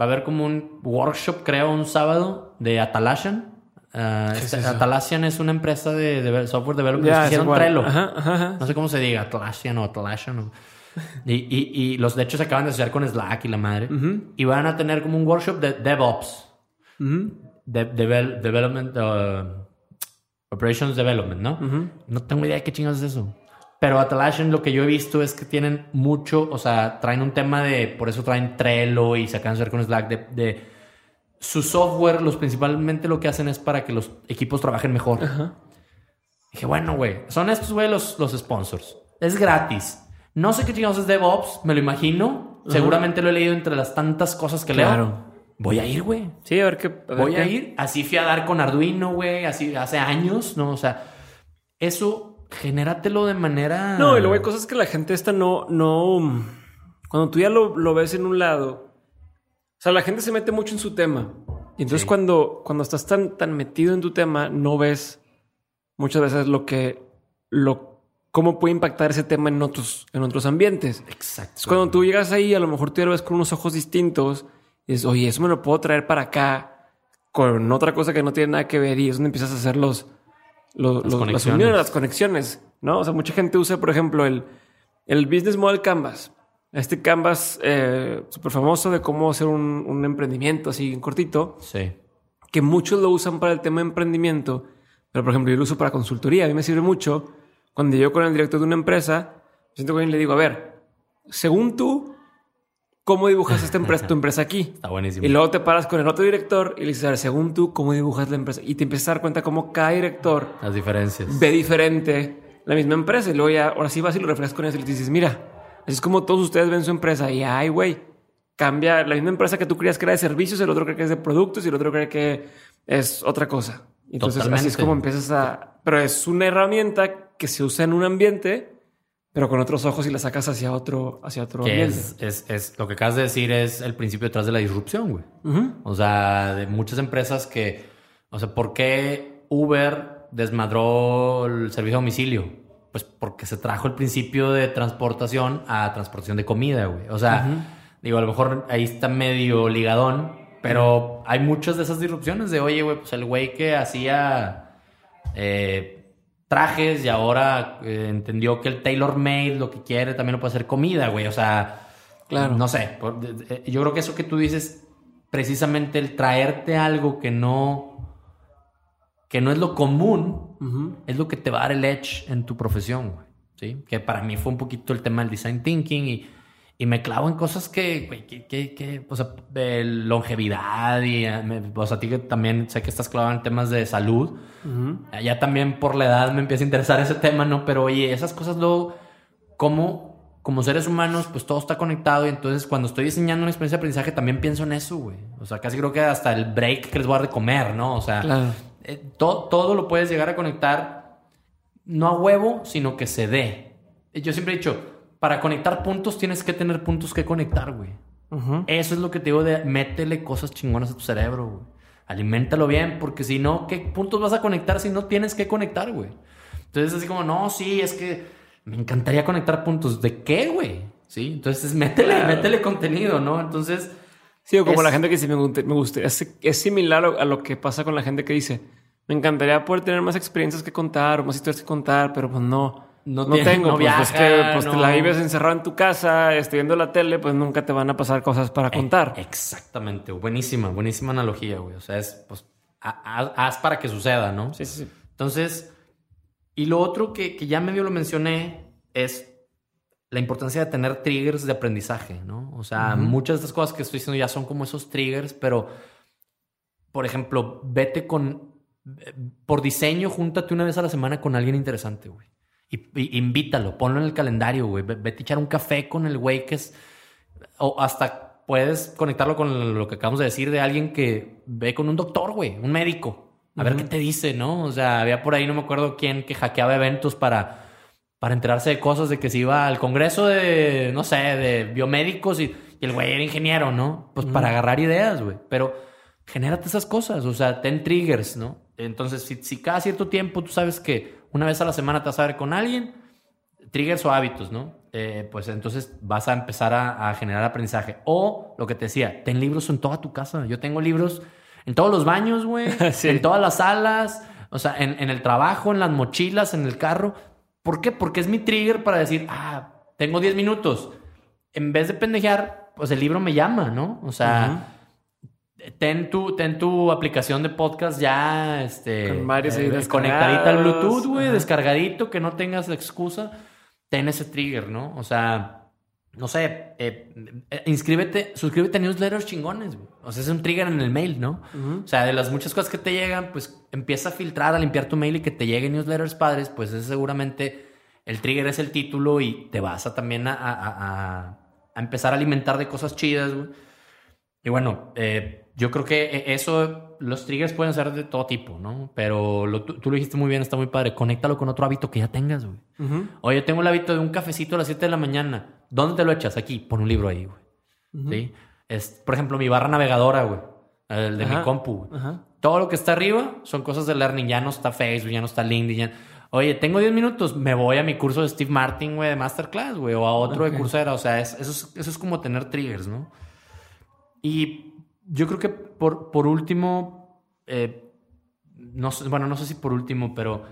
Va a haber como un workshop, creo, un sábado de Atalassian. ¿Qué es este-? Atalassian es una empresa de, de software development. Ya, que hicieron. Trello. Ajá, ajá, ajá. No sé cómo se diga, Atlassian o Atlassian. o- Y, y, y los de hecho se acaban de asociar con Slack y la madre. Y van a tener como un workshop de DevOps. Ujú. De, devel- development, uh, Operations Development, ¿no? No tengo idea de qué chingados es eso. Pero Atlassian lo que yo he visto es que tienen mucho, o sea, traen un tema de, por eso traen Trello y de hacer con Slack, de, de su software, los principalmente lo que hacen es para que los equipos trabajen mejor. Ajá. Dije, bueno, güey, son estos, güey, los, los sponsors. Es gratis. No sé qué chingados es DevOps, me lo imagino. Seguramente lo he leído entre las tantas cosas que leo. Claro. Voy a ir, güey. Sí, a ver qué. a ver Voy a qué- ir. Así fui a dar con Arduino, güey, así hace años, ¿no? O sea, eso, genératelo de manera. No, y luego hay cosas que la gente esta no, no. Cuando tú ya lo, lo ves en un lado, o sea, la gente se mete mucho en su tema. Y entonces Sí. cuando, cuando estás tan, tan metido en tu tema, no ves muchas veces lo que, lo, cómo puede impactar ese tema en otros, en otros ambientes. Exacto. Entonces, cuando tú llegas ahí, a lo mejor tú ya lo ves con unos ojos distintos. Y dices, oye, eso me lo puedo traer para acá con otra cosa que no tiene nada que ver. Y es donde empiezas a hacer los, los, Las los- las uniones, las conexiones. ¿no? O sea, mucha gente usa, por ejemplo, el, el Business Model Canvas. Este Canvas eh, súper famoso de cómo hacer un, un emprendimiento así en cortito, Sí. que muchos lo usan para el tema de emprendimiento. Pero, por ejemplo, yo lo uso para consultoría. A mí me sirve mucho cuando yo con el director de una empresa, siento que le digo, a ver, según tú, ¿cómo dibujas esta empresa, tu empresa aquí? Está buenísimo. Y luego te paras con el otro director y le dices, a ver, según tú, ¿cómo dibujas la empresa? Y te empiezas a dar cuenta cómo cada director Las diferencias. ve diferente la misma empresa. Y luego ya, ahora sí vas y lo reflejas con ellos y les dices, mira, así es como todos ustedes ven su empresa. Y ay, güey, cambia la misma empresa que tú creías que era de servicios, el otro cree que es de productos y el otro cree que es otra cosa. Entonces, así es Totalmente. como empiezas a... Pero es una herramienta que se usa en un ambiente, pero con otros ojos y la sacas hacia otro, hacia otro Que ambiente. es, es, es lo que acabas de decir es el principio detrás de la disrupción, güey. O sea, de muchas empresas que, o sea, ¿por qué Uber desmadró el servicio a domicilio? Pues porque se trajo el principio de transportación a transportación de comida, güey. O sea, digo, a lo mejor ahí está medio ligadón, pero hay muchas de esas disrupciones de, oye, güey, pues el güey que hacía eh, trajes y ahora eh, entendió que el tailor made lo que quiere también lo puede hacer comida, güey. O sea, Claro. no sé. por- Yo creo que eso que tú dices, precisamente el traerte algo que no, que no es lo común, Ujú. es lo que te va a dar el edge en tu profesión, güey. ¿Sí? Que para mí fue un poquito el tema del design thinking y, y me clavo en cosas que, güey, que, que, que, o sea, de longevidad y, eh, me- o sea, a ti que también sé que estás clavado en temas de salud. Ya también por la edad me empieza a interesar ese tema, ¿no? Pero oye, esas cosas luego, como, como seres humanos, pues todo está conectado y entonces cuando estoy diseñando una experiencia de aprendizaje también pienso en eso, güey. O sea, casi creo que hasta el break que les voy a dar de comer, ¿no? O sea, Claro. eh, todo, todo lo puedes llegar a conectar, no a huevo, sino que se dé. Yo siempre he dicho, para conectar puntos tienes que tener puntos que conectar, güey. Eso es lo que te digo de métele cosas chingonas a tu cerebro, güey. Aliméntalo bien, porque si no, ¿qué puntos vas a conectar si no tienes que conectar, güey? Entonces, así como, no, sí, es que me encantaría conectar puntos. ¿De qué, güey? Sí, entonces métele, métele contenido, ¿no? Entonces, Sí, o como Es- la gente que dice, me gusta, me gusta. Es, es similar a lo que pasa con la gente que dice, me encantaría poder tener más experiencias que contar o más historias que contar, pero pues no. No No, tiene- tengo, no pues, es que pues, te la vives encerrado en tu casa, este, viendo la tele, pues nunca te van a pasar cosas para contar. Eh, exactamente, buenísima, buenísima analogía, güey. O sea, es, pues, ha- ha- haz para que suceda, ¿no? Sí, sí, sí. Entonces, y lo otro que, que ya medio lo mencioné es la importancia de tener triggers de aprendizaje, ¿no? O sea, muchas de estas cosas que estoy diciendo ya son como esos triggers, pero, por ejemplo, vete con, eh, por diseño, júntate una vez a la semana con alguien interesante, güey. Y, y invítalo, ponlo en el calendario, güey. Ve- Vete a echar un café con el güey que es, o hasta puedes conectarlo con lo que acabamos de decir de alguien que ve con un doctor, güey, un médico. A ver qué te dice, ¿no? O sea, había por ahí, no me acuerdo quién, que hackeaba eventos para, para enterarse de cosas, de que se iba al congreso de, no sé, de biomédicos y, y el güey era ingeniero, ¿no? Pues para agarrar ideas, güey. Pero genérate esas cosas, o sea, ten triggers, ¿no? Entonces, si, si cada cierto tiempo tú sabes que una vez a la semana te vas a ver con alguien, triggers o hábitos, ¿no? Eh, pues entonces vas a empezar a, a generar aprendizaje. O lo que te decía, ten libros en toda tu casa. Yo tengo libros en todos los baños, güey, Sí. en todas las salas, o sea, en, en el trabajo, en las mochilas, en el carro. ¿Por qué? Porque es mi trigger para decir, ah, tengo 10 minutos. En vez de pendejear, pues el libro me llama, ¿no? O sea, ten, tu, ten tu aplicación de podcast ya, este, Con varios eh, conectadita al. Bluetooth, güey, descargadito, que no tengas excusa. Ten ese trigger, ¿no? O sea, no sé, eh, eh, inscríbete, suscríbete a newsletters chingones, güey. O sea, es un trigger en el mail, ¿no? O sea, de las muchas cosas que te llegan, pues empieza a filtrar, a limpiar tu mail y que te lleguen newsletters padres, pues ese seguramente el trigger es el título y te vas a también a, a- a- a empezar a alimentar de cosas chidas, güey. Y bueno, eh, yo creo que eh, eso, los triggers pueden ser de todo tipo, ¿no? Pero lo- tú, tú lo dijiste muy bien, está muy padre. Conéctalo con otro hábito que ya tengas, güey. Oye, tengo el hábito de un cafecito a las 7 de la mañana. ¿Dónde te lo echas? Aquí, pon un libro ahí, güey. ¿Sí? Es, por ejemplo, mi barra navegadora, güey. El de mi compu, güey. Ajá. Todo lo que está arriba son cosas de learning. Ya no está Facebook, ya no está LinkedIn. ya- Oye, tengo 10 minutos. Me voy a mi curso de Steve Martin, güey, de Masterclass, güey. O a otro de Coursera. O sea, es- eso, es, eso es como tener triggers, ¿no? Y yo creo que por, por último, eh, no bueno, no sé si por último, pero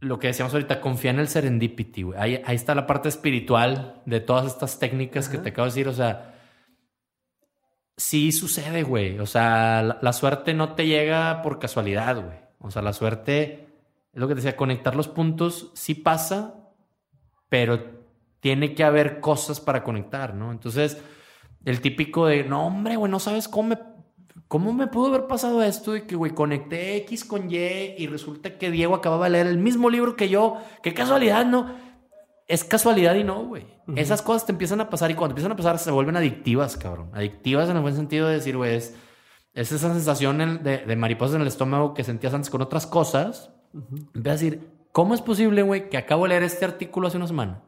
lo que decíamos ahorita, confía en el serendipity, güey. Ahí, ahí está la parte espiritual de todas estas técnicas que te acabo de decir. O sea, sí sucede, güey. O sea, la, la suerte no te llega por casualidad, güey. O sea, la suerte, es lo que te decía, conectar los puntos sí pasa, pero tiene que haber cosas para conectar, ¿no? Entonces, el típico de, no, hombre, güey, no sabes cómo me, cómo me pudo haber pasado esto de que, güey, conecté X con Y y resulta que Diego acababa de leer el mismo libro que yo. Qué casualidad, ¿no? Es casualidad y no, güey. Esas cosas te empiezan a pasar y cuando empiezan a pasar se vuelven adictivas, cabrón. Adictivas en el buen sentido de decir, güey, es, es esa sensación en- de, de mariposas en el estómago que sentías antes con otras cosas. Empiezas a decir, ¿cómo es posible, güey, que acabo de leer este artículo hace una semana?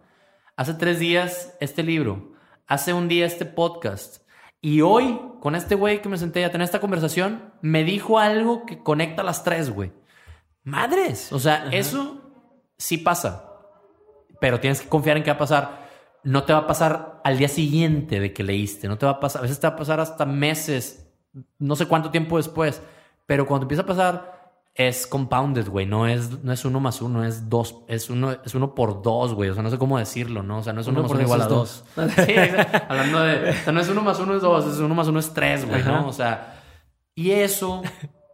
Hace tres días este libro. Hace un día este podcast. Y hoy, con este güey que me senté a tener esta conversación, me dijo algo que conecta las tres, güey. Madres. O sea, eso sí pasa. Pero tienes que confiar en que va a pasar. No te va a pasar al día siguiente de que leíste. No te va a pasar. A veces te va a pasar hasta meses. No sé cuánto tiempo después. Pero cuando empieza a pasar, es compounded, güey. No es, no es uno más uno, es dos. Es uno, es uno por dos, güey. O sea, no sé cómo decirlo, ¿no? O sea, no es uno, Uno más por uno igual a dos dos. sí, hablando de. O sea, no es uno más uno es dos, es uno más uno es tres, güey. ¿no? O sea, y eso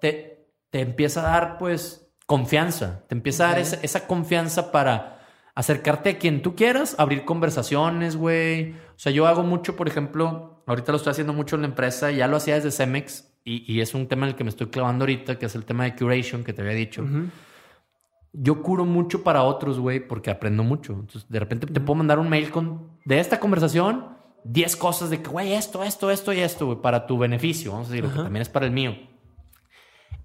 te, te empieza a dar, pues, confianza. Te empieza a dar esa, esa confianza para acercarte a quien tú quieras, abrir conversaciones, güey. O sea, yo hago mucho, por ejemplo, ahorita lo estoy haciendo mucho en la empresa, ya lo hacía desde Cemex y, y es un tema en el que me estoy clavando ahorita, que es el tema de curation que te había dicho. Yo curo mucho para otros, güey, porque aprendo mucho. Entonces, de repente te puedo mandar un mail con de esta conversación, 10 cosas de que, güey, esto, esto, esto y esto, güey, para tu beneficio, vamos a decir, que también es para el mío.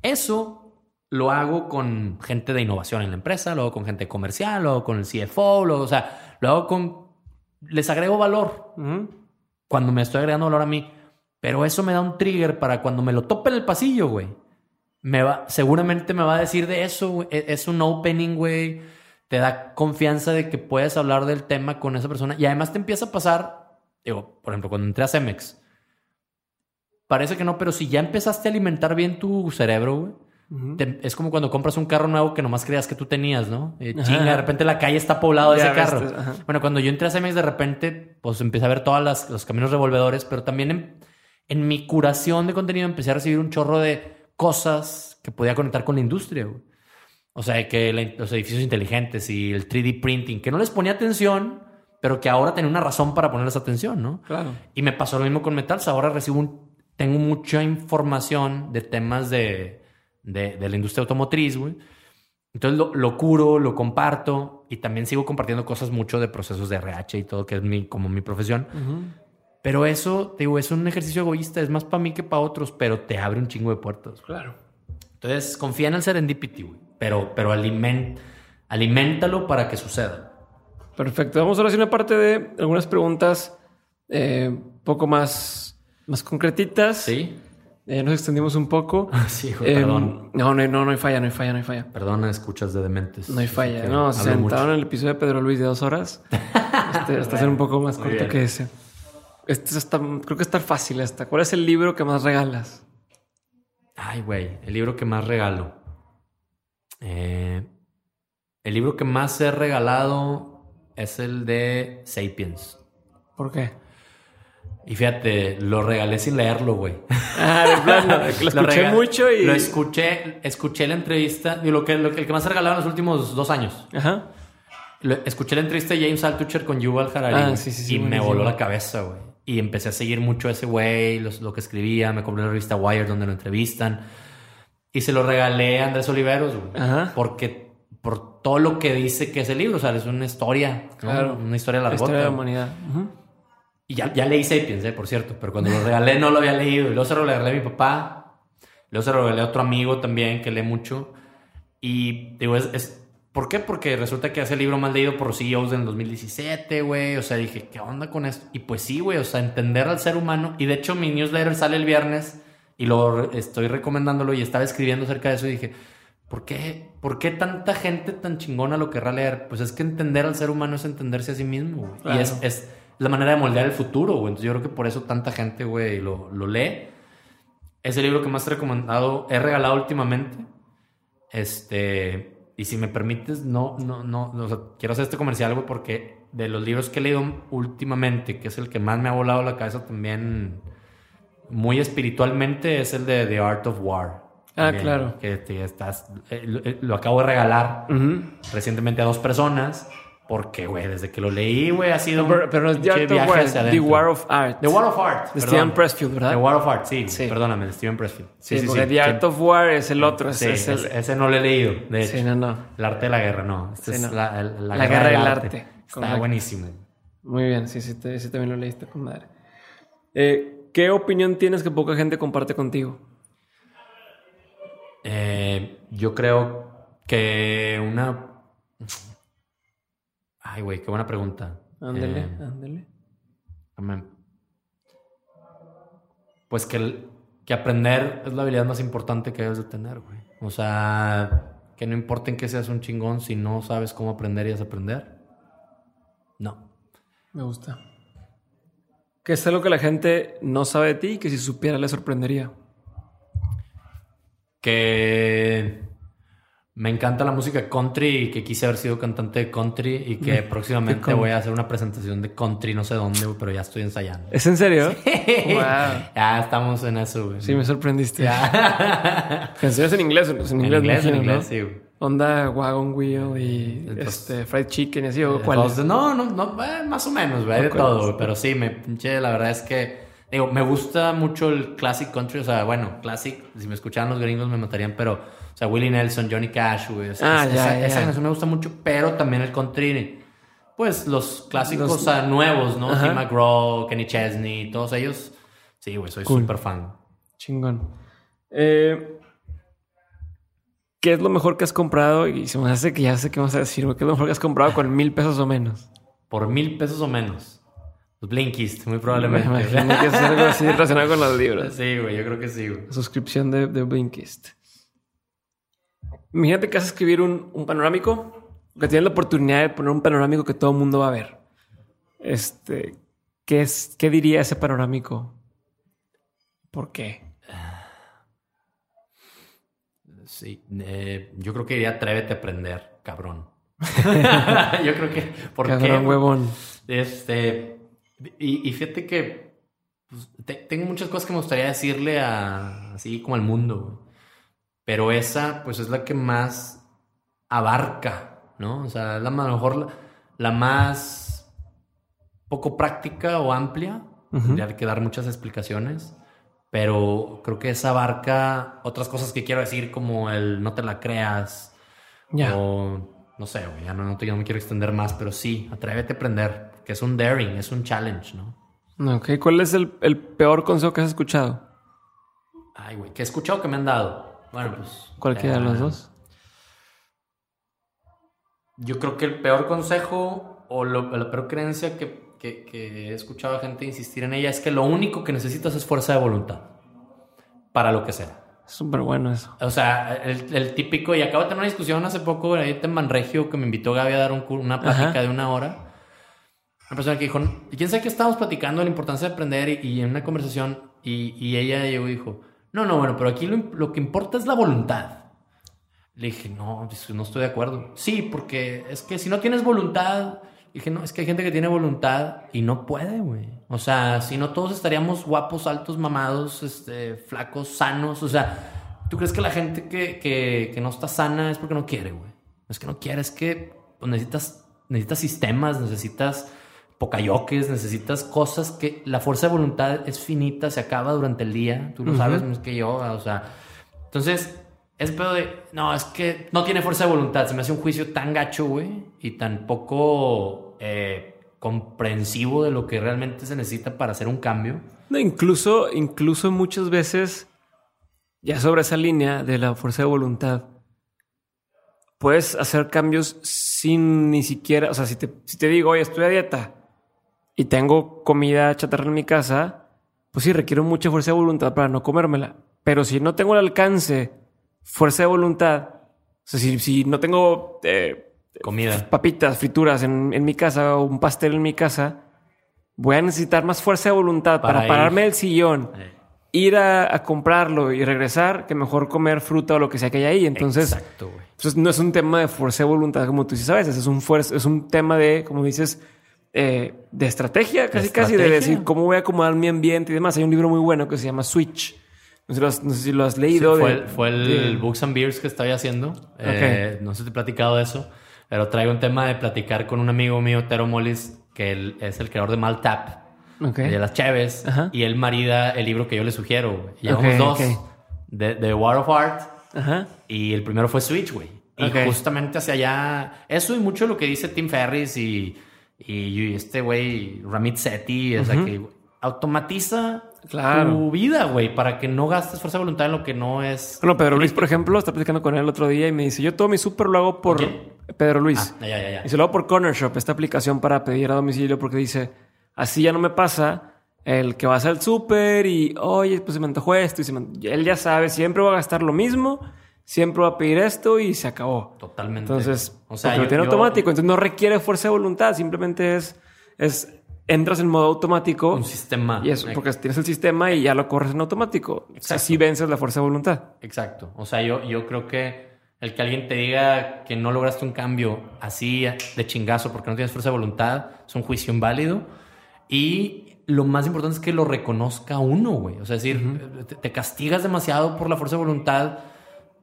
Eso lo hago con gente de innovación en la empresa, lo hago con gente comercial, lo hago con el CFO, lo, o sea, lo hago con... Les agrego valor cuando me estoy agregando valor a mí. Pero eso me da un trigger para cuando me lo tope en el pasillo, güey me va, seguramente me va a decir de eso, e, Es un opening, güey. Te da confianza de que puedes hablar del tema con esa persona. Y además te empieza a pasar, digo, por ejemplo, cuando entré a Cemex, parece que no, pero si ya empezaste a alimentar bien tu cerebro, güey. es como cuando compras un carro nuevo que nomás creías que tú tenías, ¿no? Eh, chinga, de repente la calle está poblada de ese carro. Bueno, cuando yo entré a Cemex, de repente, pues empecé a ver todos los caminos revolvedores, pero también en, mi curación de contenido empecé a recibir un chorro de cosas que podía conectar con la industria. O sea, que los edificios inteligentes y el 3D printing, que no les ponía atención, pero que ahora tenía una razón para ponerles atención, ¿no? Claro. Y me pasó lo mismo con Metals. Ahora recibo un, tengo mucha información de temas de, de, la industria automotriz, güey. Entonces lo, lo, curo, lo comparto y también sigo compartiendo cosas mucho de procesos de RH y todo, que es mi, como mi profesión. Pero eso, te digo, es un ejercicio egoísta, es más para mí que para otros, pero te abre un chingo de puertas. Claro. Entonces, confía en el serendipity, güey. Pero, pero aliment, aliméntalo para que suceda. Perfecto. Vamos ahora a hacer una parte de algunas preguntas eh, poco más, más concretitas. Sí. Eh, nos extendimos un poco. sí, hijo, perdón. No, no, no, no hay falla, no hay falla, no hay falla. Perdona, escuchas de dementes. No hay falla. No, se sentaron en el episodio de Pedro Luis de dos horas. este, este un poco más corto que ese. Este está, creo que está fácil esta. ¿Cuál es el libro que más regalas? Ay, güey, el libro que más regalo. Eh, el libro que más he regalado es el de Sapiens. ¿Por qué? Y fíjate, lo regalé sin leerlo, güey. Ah, de plano. lo escuché mucho y. Lo escuché, escuché la entrevista. Y lo que, lo que, el que más he regalado en los últimos dos años. Ajá. escuché la entrevista de James Altucher con Yuval Harari. Ah, sí, sí, sí, y me voló la cabeza, güey. Y empecé a seguir mucho a ese güey, lo que escribía. Me compré la revista Wire donde lo entrevistan. Y se lo regalé a Andrés Oliveros, güey. Porque por todo lo que dice que es el libro, o sea, es una historia, claro. Una historia larga. Historia de la humanidad. Y ya, ya leí Sapiens, eh, por cierto, pero cuando lo regalé no lo había leído. Y luego se lo regalé a mi papá. Luego se lo regalé a otro amigo también que lee mucho. Y digo, es ¿Por qué? Porque resulta que hace el libro más leído por CEOs en 2017, güey. O sea, dije, ¿qué onda con esto? Y pues sí, güey, o sea, entender al ser humano. Y de hecho, mi newsletter sale el viernes y lo estoy recomendándolo y estaba escribiendo acerca de eso y dije, ¿por qué, ¿por qué tanta gente tan chingona lo querrá leer? Pues es que entender al ser humano es entenderse a sí mismo, güey. Y es, es, la manera de moldear el futuro, güey. Entonces yo creo que por eso tanta gente, güey, lo, lo lee. Es el libro que más he recomendado, he regalado últimamente. Este y si me permites, no, no, no, quiero hacer este comercial, güey, porque de los libros que he leído últimamente, que es el que más me ha volado la cabeza también, muy espiritualmente, es el de The Art of War. Ah, claro. Que estás, eh, eh, lo, acabo de regalar recientemente a dos personas. Porque, güey, desde que lo leí, güey, ha sido pero, no es The Art of War, The War of Art. The War of Art. De Steven Pressfield, ¿verdad? The War of Art, sí. Perdóname, de Steven Pressfield. Sí, sí, porque The Art of War es el otro. Sí, ese no lo he leído, de hecho. Sí, no, no. El arte de la guerra, no. Este es La, la, guerra, del arte. Está buenísimo. Muy bien, sí, sí, sí, también lo leíste con madre. Eh, ¿Qué opinión tienes que poca gente comparte contigo? Eh, yo creo que una Ay, güey, qué buena pregunta. Ándele, eh, ándele. Pues que, que aprender es la habilidad más importante que debes de tener, güey. O sea, que no importa en qué seas un chingón si no sabes cómo aprender y aprender. No. Me gusta. Que es algo que la gente no sabe de ti y que si supiera le sorprendería. Que me encanta la música country y que quise haber sido cantante de country y que próximamente voy a hacer una presentación de country, no sé dónde, pero ya estoy ensayando. ¿Es en serio? Ya estamos en eso, güey. Sí, me sorprendiste. Ya. ¿Canciones en inglés? En inglés, en inglés, sí, güey. Onda Wagon Wheel y Entonces, este, Fried Chicken y así, ¿o Eh, cuál no, no, no, eh, más o menos, güey, de todo, güey, pero sí, me pinche, la verdad es que, digo, me gusta mucho el classic country, o sea, bueno, classic, si me escucharan los gringos me matarían, pero, sea, Willie Nelson, Johnny Cash, güey, o sea, Ah, esa, ya, esa- ya. esa canción me gusta mucho, pero también el country, pues los clásicos Los- o nuevos, ¿no? Tim McGraw, Kenny Chesney, todos ellos, sí, güey, soy Cool. súper fan. Chingón. Eh, ¿Qué es lo mejor que has comprado? Y se me hace que ya sé qué vas a decir, güey. ¿Qué es lo mejor que has comprado con mil pesos o menos? Por mil pesos o menos. Los Blinkist, muy Me probablemente. imagino que es algo así relacionado con los libros. sí, güey, yo creo que sí, güey. Suscripción de, de Blinkist. Imagínate que vas a escribir un, un panorámico, que tienes la oportunidad de poner un panorámico que todo el mundo va a ver. Este, ¿qué, es, ¿Qué diría ese panorámico? ¿Por qué? Sí, eh, yo creo que diría atrévete a aprender, cabrón. yo creo que, ¿por Cabrón qué? huevón. Este, y, y fíjate que pues, te- tengo muchas cosas que me gustaría decirle a, así como al mundo, güey. Pero esa, pues es la que más abarca, ¿no? O sea, es la, a lo mejor la, la más poco práctica o amplia, tendría que dar muchas explicaciones, pero creo que esa abarca otras cosas que quiero decir, como el no te la creas, Ya. o no sé, güey, ya no, no, te- ya no me quiero extender más, pero sí, atrévete a aprender, que es un daring, es un challenge, ¿no? Ok, ¿cuál es el, el peor consejo que has escuchado? Ay, güey, que he escuchado que me han dado. Bueno, pues. Cualquiera de eh, los dos. Yo creo que el peor consejo o lo- la peor creencia que, que- que he escuchado a gente insistir en ella es que lo único que necesitas es fuerza de voluntad. Para lo que sea. Súper bueno eso. O sea, el, el típico, y acabo de tener una discusión hace poco ahí en Manregio que me invitó Gaby a dar un una plática Ajá. de una hora. Una persona que dijo, ¿y quién sabe qué estábamos platicando de la importancia de aprender? Y, y en una conversación, y, y ella llegó y dijo, no, no, bueno, pero aquí lo, que importa es la voluntad. Le dije, no, no estoy de acuerdo. Sí, porque es que si no tienes voluntad, dije, no, es que hay gente que tiene voluntad y no puede, güey. O sea, si no todos estaríamos guapos, altos, mamados, este, flacos, sanos. O sea, ¿tú crees que la gente que, que, no está sana es porque no quiere, güey? Es que no quiere, es que pues, necesitas, necesitas sistemas, necesitas pocayoques, necesitas cosas que la fuerza de voluntad es finita, se acaba durante el día. Tú lo sabes más que yo, o sea. Entonces, es pedo de, no, es que no tiene fuerza de voluntad. Se me hace un juicio tan gacho, güey, y tan poco eh, comprensivo de lo que realmente se necesita para hacer un cambio. No, incluso, incluso muchas veces, ya sobre esa línea de la fuerza de voluntad, puedes hacer cambios sin ni siquiera, o sea, si te, si te digo, oye, estoy a dieta y tengo comida chatarra en mi casa, pues sí, requiero mucha fuerza de voluntad para no comérmela. Pero si no tengo el alcance, fuerza de voluntad, o sea, si, si no tengo eh, Comida. papitas, frituras en, en mi casa o un pastel en mi casa, voy a necesitar más fuerza de voluntad para, pararme del sillón, Eh, ir a, a comprarlo y regresar, que mejor comer fruta o lo que sea que hay ahí. Entonces, Exacto, entonces no es un tema de fuerza de voluntad como tú dices a veces, es un, fuerza, es un tema de, como dices, eh, de estrategia, casi casi, de decir cómo voy a acomodar mi ambiente y demás. Hay un libro muy bueno que se llama Switch. No sé si lo has, si lo has leído. Sí, fue, de- el- fue el de- Books and Beers que estaba haciendo. Eh, no sé si te he platicado de eso, pero traigo un tema de platicar con un amigo mío, Tero Mollis, que él es el creador de Maltap, Ok. de las Cheves, Ajá. y él marida el libro que yo le sugiero. Llevamos Ok, dos de, de War of Art, Ajá. y el primero fue Switch, güey. Y justamente hacia allá, eso y mucho lo que dice Tim Ferris y, y, este güey, Ramit Sethi, o sea, Ujú. que automatiza Claro. tu vida, güey, para que no gastes fuerza de voluntad en lo que no es. Bueno, Pedro Luis, por ejemplo, está platicando con él el otro día y me dice, yo todo mi súper lo hago por ¿Quién? Pedro Luis. Ah, ya, ya, ya. Y se lo hago por Corner Shop, esta aplicación para pedir a domicilio, porque dice, así ya no me pasa el que vas al súper y, oye, pues se me antojó esto. Y se me él ya sabe, siempre va a gastar lo mismo, siempre va a pedir esto y se acabó. Totalmente. Entonces, o sea, lo tiene yo- automático, entonces no requiere fuerza de voluntad, simplemente es, es entras en modo automático. un sistema. Y eso, Eh, porque tienes el sistema y ya lo corres en automático. O sea, Así vences la fuerza de voluntad. Exacto. O sea, yo, yo creo que el que alguien te diga que no lograste un cambio así de chingazo porque no tienes fuerza de voluntad es un juicio inválido. Y lo más importante es que lo reconozca uno, güey. O sea, es decir, te, te castigas demasiado por la fuerza de voluntad.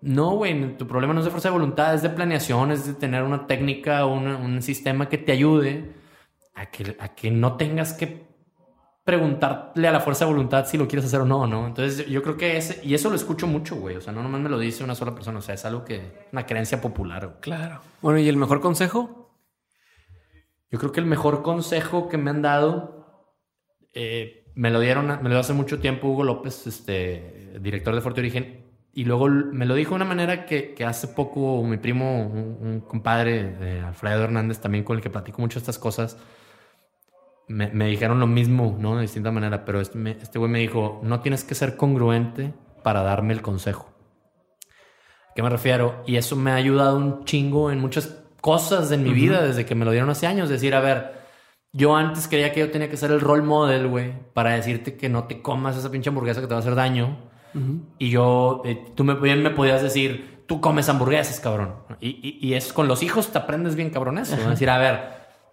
No, güey, tu problema no es de fuerza de voluntad, es de planeación, es de tener una técnica, una, un sistema que te ayude a que, a que no tengas que preguntarle a la fuerza de voluntad si lo quieres hacer o no, ¿no? Entonces yo creo que ese, y eso lo escucho mucho, güey, o sea, no nomás me lo dice una sola persona, o sea, es algo que, una creencia popular. Claro. Bueno, ¿y el mejor consejo? Yo creo que el mejor consejo que me han dado, eh, me lo dieron, me lo dio hace mucho tiempo Hugo López, este, director de Fuerte Origen, y luego me lo dijo de una manera que, que hace poco mi primo, un, compadre, Alfredo Hernández, también con el que platico mucho estas cosas, me, me, dijeron lo mismo, ¿no? De distinta manera, pero este, este güey me dijo, no tienes que ser congruente para darme el consejo. ¿A qué me refiero? Y eso me ha ayudado un chingo en muchas cosas en mi vida desde que me lo dieron hace años. Decir, a ver, yo antes creía que yo tenía que ser el role model, güey, para decirte que no te comas esa pinche hamburguesa que te va a hacer daño y yo, eh, tú me, bien me podías decir, tú comes hamburguesas, cabrón. Y, y, es con los hijos te aprendes bien cabrón eso. Decir, a ver,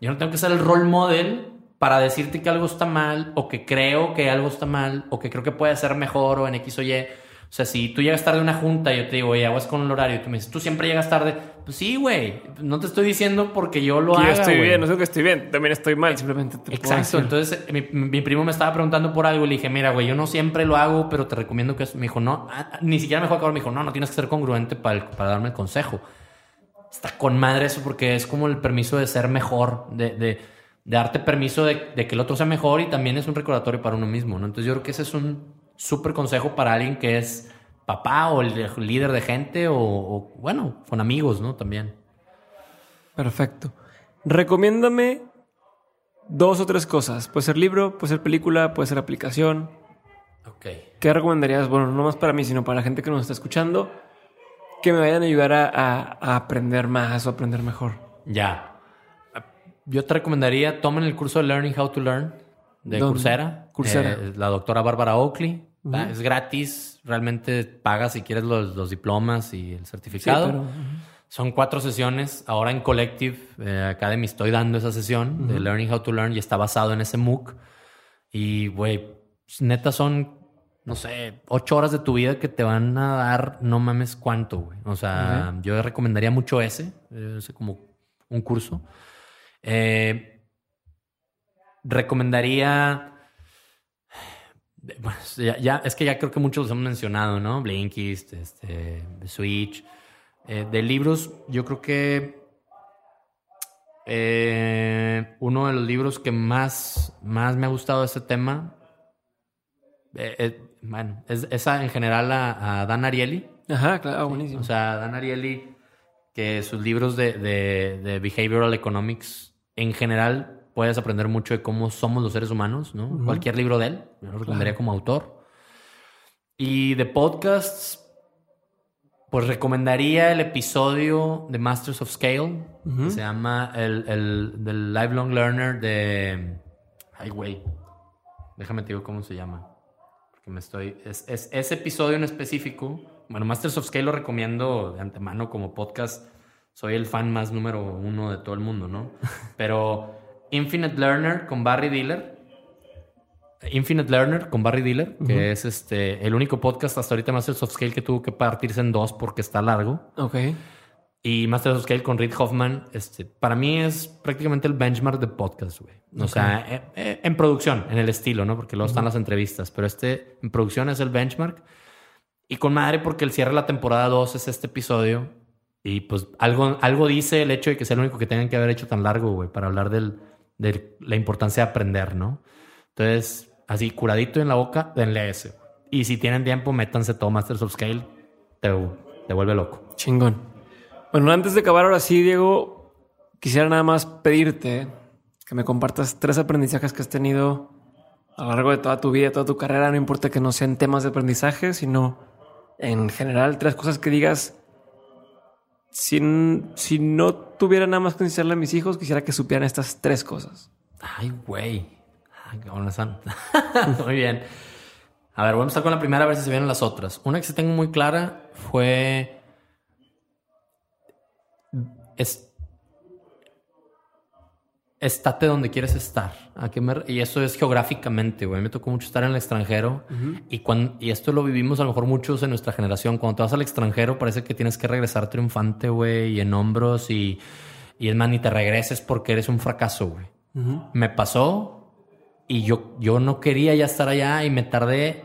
yo no tengo que ser el role model para decirte que algo está mal o que creo que algo está mal o que creo que puede ser mejor o en X o Y. O sea, si tú llegas tarde a una junta y yo te digo, oye, aguas con el horario, y tú me dices, tú siempre llegas tarde. Pues sí, güey. No te estoy diciendo porque yo lo hago. Yo estoy bien, no sé que estoy bien. También estoy mal, simplemente te Exacto. Entonces, mi, primo me estaba preguntando por algo y le dije, mira, güey, yo no siempre lo hago, pero te recomiendo que Me dijo, no, ah, ah, ni siquiera me acabar. Me dijo, no, no tienes que ser congruente para, para darme el consejo. Está con madre eso porque es como el permiso de ser mejor, de, de, darte permiso de, de que el otro sea mejor y también es un recordatorio para uno mismo, ¿no? Entonces, yo creo que ese es un súper consejo para alguien que es papá o el líder de gente o, bueno, con amigos, ¿no? También. Perfecto. Recomiéndame dos o tres cosas. Puede ser libro, puede ser película, puede ser aplicación. Ok. ¿Qué recomendarías? Bueno, no más para mí, sino para la gente que nos está escuchando, que me vayan a ayudar a, aprender más o aprender mejor. Ya. Yo te recomendaría, tomen el curso de Learning How to Learn de Coursera. Coursera. Eh, la doctora Bárbara Oakley. Es gratis, realmente pagas si quieres los, diplomas y el certificado. Son cuatro sesiones. Ahora en Collective eh, Academy estoy dando esa sesión de Learning How to Learn y está basado en ese MOOC. Y, güey, pues, neta son, no sé, ocho horas de tu vida que te van a dar no mames cuánto, güey. O sea, yo recomendaría mucho ese, ese como un curso. Eh, recomendaría ya, es que ya creo que muchos los hemos mencionado, ¿no? Blinkist, este, Switch. Eh, de libros, yo creo que eh, uno de los libros que más, más me ha gustado de este tema, eh, bueno, es en general a, Dan Ariely. Ajá, claro, buenísimo. O sea, Dan Ariely, que sus libros de, de, de Behavioral Economics en general puedes aprender mucho de cómo somos los seres humanos, ¿no? Cualquier libro de él, yo lo recomendaría como autor. Y de podcasts, pues recomendaría el episodio de Masters of Scale, que se llama el, el Lifelong Learner de... Ay, güey. Déjame te digo cómo se llama. Porque me estoy... Es, es, ese episodio en específico, bueno, Masters of Scale lo recomiendo de antemano como podcast. Soy el fan más número uno de todo el mundo, ¿no? Pero Infinite Learner con Barry Diller. Infinite Learner con Barry Diller, que es este el único podcast hasta ahorita Masters of Scale que tuvo que partirse en dos porque está largo. Ok. Y Masters of Scale con Reed Hoffman, este, para mí es prácticamente el benchmark de podcast, güey. O sea, eh, eh, en, producción, en el estilo, ¿no? Porque luego están las entrevistas, pero este en producción es el benchmark. Y con madre porque el cierre de la temporada 2 es este episodio. Y pues algo, algo dice el hecho de que sea el único que tengan que haber hecho tan largo, güey, para hablar del, de la importancia de aprender, ¿no? Entonces, así curadito en la boca, denle ese. Y si tienen tiempo, métanse todo Masters of Scale, te, te vuelve loco. Chingón. Bueno, antes de acabar ahora sí, Diego, quisiera nada más pedirte que me compartas tres aprendizajes que has tenido a lo largo de toda tu vida, toda tu carrera, no importa que no sean temas de aprendizaje, sino en general tres cosas que digas si, si no tuviera nada más que enseñarle a mis hijos, quisiera que supieran estas tres cosas. Ay, güey. Muy bien. A ver, vamos a empezar con la primera a ver si se vienen las otras. Una que se tengo muy clara fue. Es, estate donde quieres estar. ¿A qué me- y eso es geográficamente, güey. Me tocó mucho estar en el extranjero y, cuando, y esto lo vivimos a lo mejor muchos en nuestra generación. Cuando te vas al extranjero parece que tienes que regresar triunfante, güey, y en hombros y, y es más, ni te regreses porque eres un fracaso, güey. Me pasó y yo, yo no quería ya estar allá y me tardé,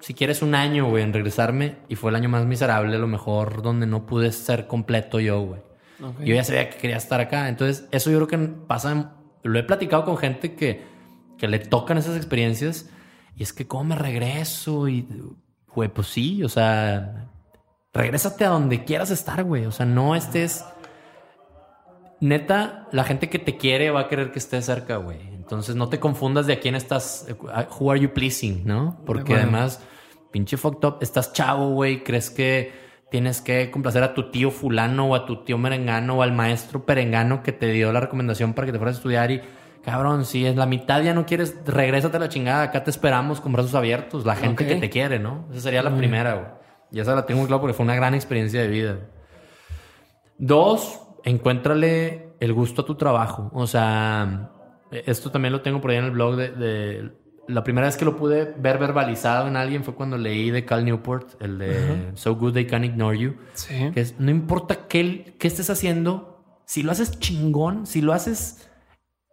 si quieres, un año, güey, en regresarme y fue el año más miserable, a lo mejor donde no pude ser completo yo, güey. Ok. Yo ya sabía que quería estar acá. Entonces, eso yo creo que pasa. Lo he platicado con gente que, que le tocan esas experiencias. Y es que, ¿cómo me regreso? Y, güey, pues sí, o sea, regrésate a donde quieras estar, güey. O sea, no estés. Neta, la gente que te quiere va a querer que estés cerca, güey. Entonces, no te confundas de a quién estás. Who are you pleasing, no? Porque además, pinche fucked up, estás chavo, güey. Crees que tienes que complacer a tu tío fulano o a tu tío merengano o al maestro perengano que te dio la recomendación para que te fueras a estudiar y cabrón, si es la mitad ya no quieres, regrésate a la chingada, acá te esperamos con brazos abiertos, la gente que te quiere, ¿no? Esa sería la primera, güey. Y esa la tengo muy claro porque fue una gran experiencia de vida. Dos, encuéntrale el gusto a tu trabajo. O sea, esto también lo tengo por ahí en el blog de, de- la primera vez que lo pude ver verbalizado en alguien fue cuando leí de Cal Newport, el de So Good They Can Ignore You. Sí. Que es, no importa qué, qué estés haciendo, si lo haces chingón, si lo haces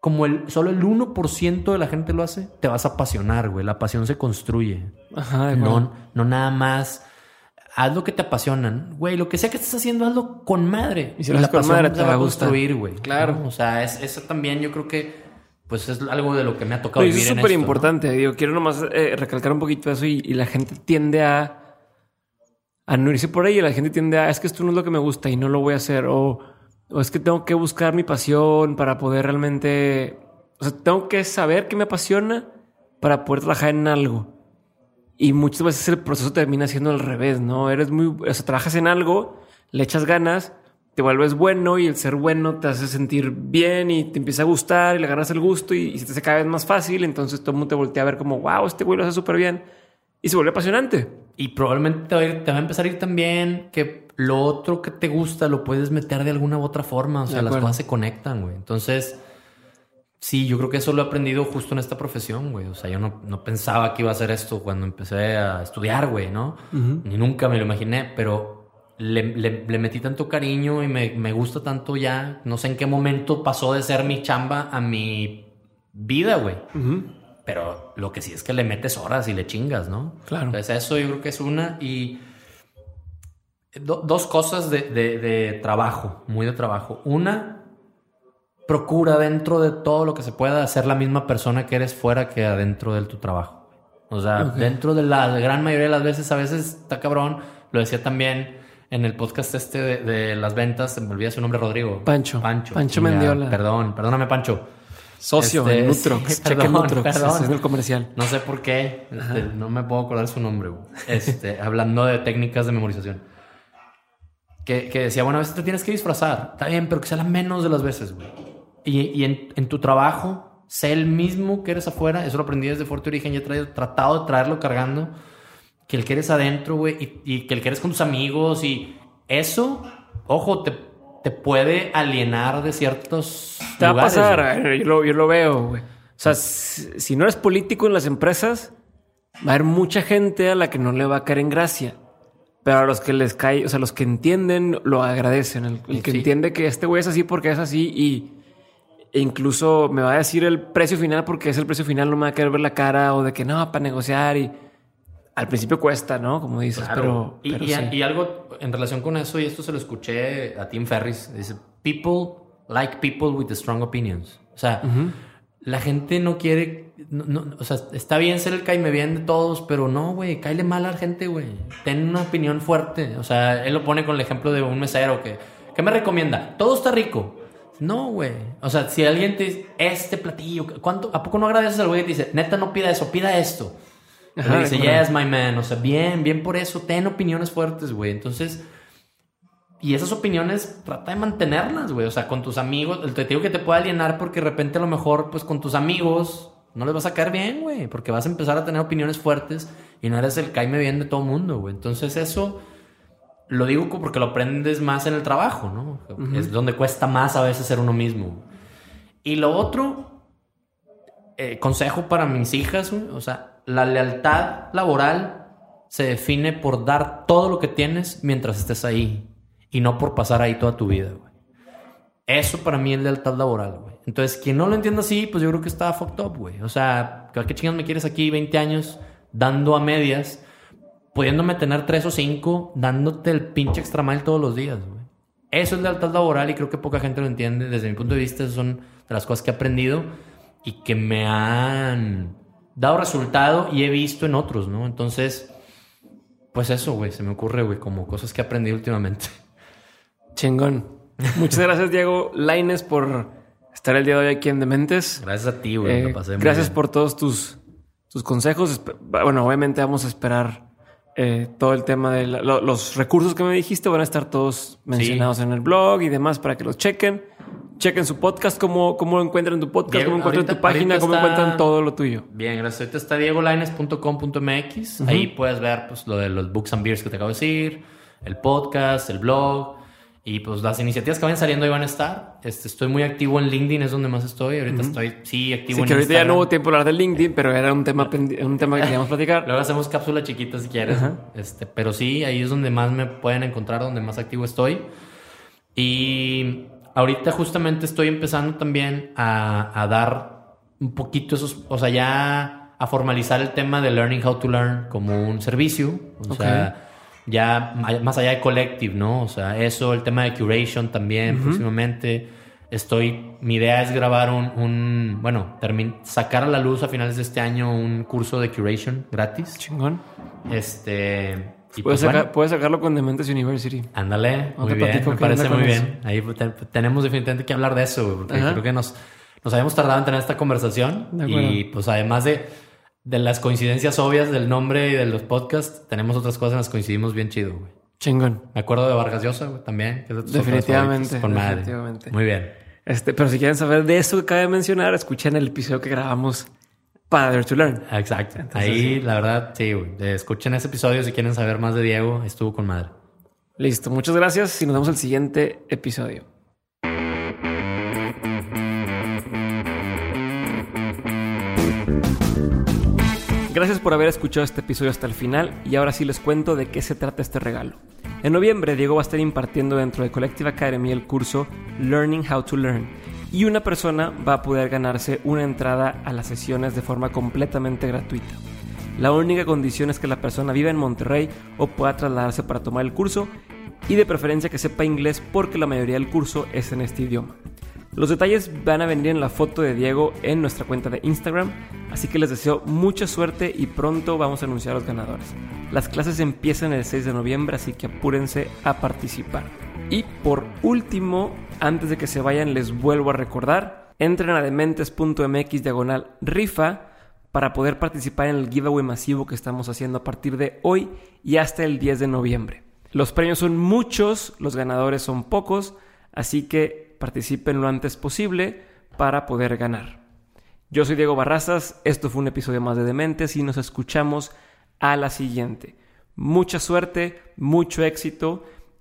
como el, solo el 1% de la gente lo hace, te vas a apasionar, güey. La pasión se construye. Ajá. No, no nada más. Haz lo que te apasionan. Güey, lo que sea que estés haciendo, hazlo con madre. Y si lo haces con madre, te se va a construir, güey. Claro. ¿no? O sea, es, eso también yo creo que pues es algo de lo que me ha tocado vivir es súper importante. Digo, quiero nomás eh, recalcar un poquito eso y, y la gente tiende a, a no irse por ahí. La gente tiende a, es que esto no es lo que me gusta y no lo voy a hacer. O, o es que tengo que buscar mi pasión para poder realmente... O sea, tengo que saber qué me apasiona para poder trabajar en algo. Y muchas veces el proceso termina siendo al revés, ¿no? Eres muy... O sea, trabajas en algo, le echas ganas, te vuelves bueno y el ser bueno te hace sentir bien y te empieza a gustar y le agarras el gusto y, y se te hace cada vez más fácil. Entonces todo el mundo te voltea a ver como, wow, este güey lo hace súper bien. Y se vuelve apasionante. Y probablemente te va, a ir- te va a empezar a ir tan bien que lo otro que te gusta lo puedes meter de alguna u otra forma. O sea, las cosas se conectan, güey. Entonces, sí, yo creo que eso lo he aprendido justo en esta profesión, güey. O sea, yo no, no pensaba que iba a hacer esto cuando empecé a estudiar, güey, ¿no? Ni nunca me lo imaginé, pero le, le- le metí tanto cariño y me, me gusta tanto ya. No sé en qué momento pasó de ser mi chamba a mi vida, güey. Pero lo que sí es que le metes horas y le chingas, ¿no? Claro. Entonces eso yo creo que es una y do- dos cosas de, de- de trabajo, muy de trabajo. Una, procura dentro de todo lo que se pueda ser la misma persona que eres fuera que adentro de tu trabajo. O sea, dentro de la gran mayoría de las veces, a veces está cabrón. Lo decía también en el podcast este de, de las ventas, me olvida su nombre, Rodrigo. Pancho. Pancho. Pancho Mendiola. Perdón, perdóname, Pancho. Socio Este, en Nutrox. sí, Cheque perdón, Nutrox. perdón. Es el comercial. No sé por qué, este, no me puedo acordar su nombre. Este, hablando de técnicas de memorización. Que, que decía, bueno, a veces te tienes que disfrazar. Está bien, pero que sea la menos de las veces, güey. Y, y en, en tu trabajo, sé el mismo que eres afuera. Eso lo aprendí desde Fuerte Origen y he traído- tratado de traerlo cargando. Que el que eres adentro, güey, y, y que el que eres con tus amigos. Y eso, ojo, te, te puede alienar de ciertos Te va a pasar, eh, yo lo, yo lo veo, güey. O sea, si, si no eres político en las empresas, va a haber mucha gente a la que no le va a caer en gracia. Pero a los que les cae, o sea, los que entienden lo agradecen. El, el que Sí. entiende que este güey es así porque es así y e incluso me va a decir el precio final porque es el precio final, no me va a querer ver la cara o de que no, para negociar y al principio cuesta, ¿no? Como dices, Claro. pero, y, pero y- sí. y algo en relación con eso, y esto se lo escuché a Tim Ferris, dice, people like people with strong opinions. O sea, la gente no quiere, no- no- o sea, está bien ser el caime bien de todos, pero no, güey, cáele mal a la gente, güey. Ten una opinión fuerte. O sea, él lo pone con el ejemplo de un mesero que, ¿qué me recomienda? Todo está rico. No, güey. O sea, si alguien te dice, este platillo, ¿cuánto? ¿A poco no agradeces al güey que te dice, neta, no pida eso, pida esto? Ajá, de dice, yes, my man. O sea, bien, bien por eso. Ten opiniones fuertes, güey. Entonces, y esas opiniones, trata de mantenerlas, güey. O sea, con tus amigos. El te digo que te puede alienar porque de repente a lo mejor, pues con tus amigos, no les vas a caer bien, güey. Porque vas a empezar a tener opiniones fuertes y no eres el caime bien de todo mundo, güey. Entonces, eso lo digo porque lo aprendes más en el trabajo, ¿no? Es donde cuesta más a veces ser uno mismo. Y lo otro, eh, consejo para mis hijas, güey, o sea, la lealtad laboral se define por dar todo lo que tienes mientras estés ahí y no por pasar ahí toda tu vida, güey. Eso para mí es lealtad laboral, güey. Entonces, quien no lo entienda así, pues yo creo que está fucked up, güey. O sea, ¿qué chingas me quieres aquí 20 años dando a medias, pudiéndome tener 3 o 5, dándote el pinche extra mile todos los días, güey? Eso es lealtad laboral y creo que poca gente lo entiende. Desde mi punto de vista, esas son las cosas que he aprendido y que me han dado resultado y he visto en otros, ¿no? Entonces, pues eso, güey, se me ocurre, güey, como cosas que he aprendido últimamente. Chingón. Muchas gracias, Diego Laines, por estar el día de hoy aquí en Dementes. Gracias a ti, güey. Eh, lo pasé muy gracias bien. por todos tus, tus consejos. Bueno, obviamente vamos a esperar eh, todo el tema de la- lo- los recursos que me dijiste. Van a estar todos mencionados en el blog y demás para que los chequen. Chequen su podcast, cómo, cómo encuentran tu podcast, Diego, cómo encuentran ahorita- tu página, cómo está- encuentran todo lo tuyo. Bien, gracias. Ahorita está diegolines.com.mx. Ahí puedes ver pues, lo de los books and beers que te acabo de decir, el podcast, el blog y pues las iniciativas que vayan saliendo ahí van a estar. Este, estoy muy activo en LinkedIn, es donde más estoy. Ahorita estoy, sí, activo Sí, en que ahorita ya Instagram. no hubo tiempo de hablar de LinkedIn, pero era un tema, un tema que queríamos platicar. Luego hacemos cápsula chiquita si quieres. Este, pero sí, ahí es donde más me pueden encontrar, donde más activo estoy. Y ahorita justamente estoy empezando también a, a dar un poquito esos, o sea, ya a formalizar el tema de Learning How to Learn como un servicio. O sea, ya más allá de collective, ¿no? O sea, eso, el tema de curation también próximamente. Estoy, mi idea es grabar un, un bueno, termin- sacar a la luz a finales de este año un curso de curation gratis. Chingón. Este. Y Puedes, pues, sacar- bueno, puedes sacarlo con Dementes University. ándale, muy bien, me parece muy bien. Ahí te- tenemos definitivamente que hablar de eso, porque Ajá. creo que nos, nos habíamos tardado en tener esta conversación. Y pues además de, de las coincidencias obvias del nombre y de los podcasts, tenemos otras cosas en las que coincidimos bien chido, güey. Chingón. Me acuerdo de Vargas Llosa, güey, también. que Definitivamente. Con madre. definitivamente. Muy bien. Este, pero si quieren saber de eso que acabo de mencionar, escuchen el episodio que grabamos para Dare to Learn. Exacto. Ahí, la verdad, sí, güey. Escuchen ese episodio si quieren saber más de Diego. Estuvo con madre. Listo, muchas gracias y nos vemos el siguiente episodio. Gracias por haber escuchado este episodio hasta el final y ahora sí les cuento de qué se trata este regalo. En noviembre Diego va a estar impartiendo dentro de Collective Academy el curso Learning How to Learn y una persona va a poder ganarse una entrada a las sesiones de forma completamente gratuita. La única condición es que la persona viva en Monterrey o pueda trasladarse para tomar el curso y de preferencia que sepa inglés porque la mayoría del curso es en este idioma. Los detalles van a venir en la foto de Diego en nuestra cuenta de Instagram, así que les deseo mucha suerte y pronto vamos a anunciar a los ganadores. Las clases empiezan el 6 de noviembre, así que apúrense a participar. Y por último, antes de que se vayan, les vuelvo a recordar, entren a dementes.mx diagonal rifa para poder participar en el giveaway masivo que estamos haciendo a partir de hoy y hasta el 10 de noviembre. Los premios son muchos, los ganadores son pocos, así que participen lo antes posible para poder ganar. Yo soy Diego Barrazas, esto fue un episodio más de Dementes y nos escuchamos a la siguiente. Mucha suerte, mucho éxito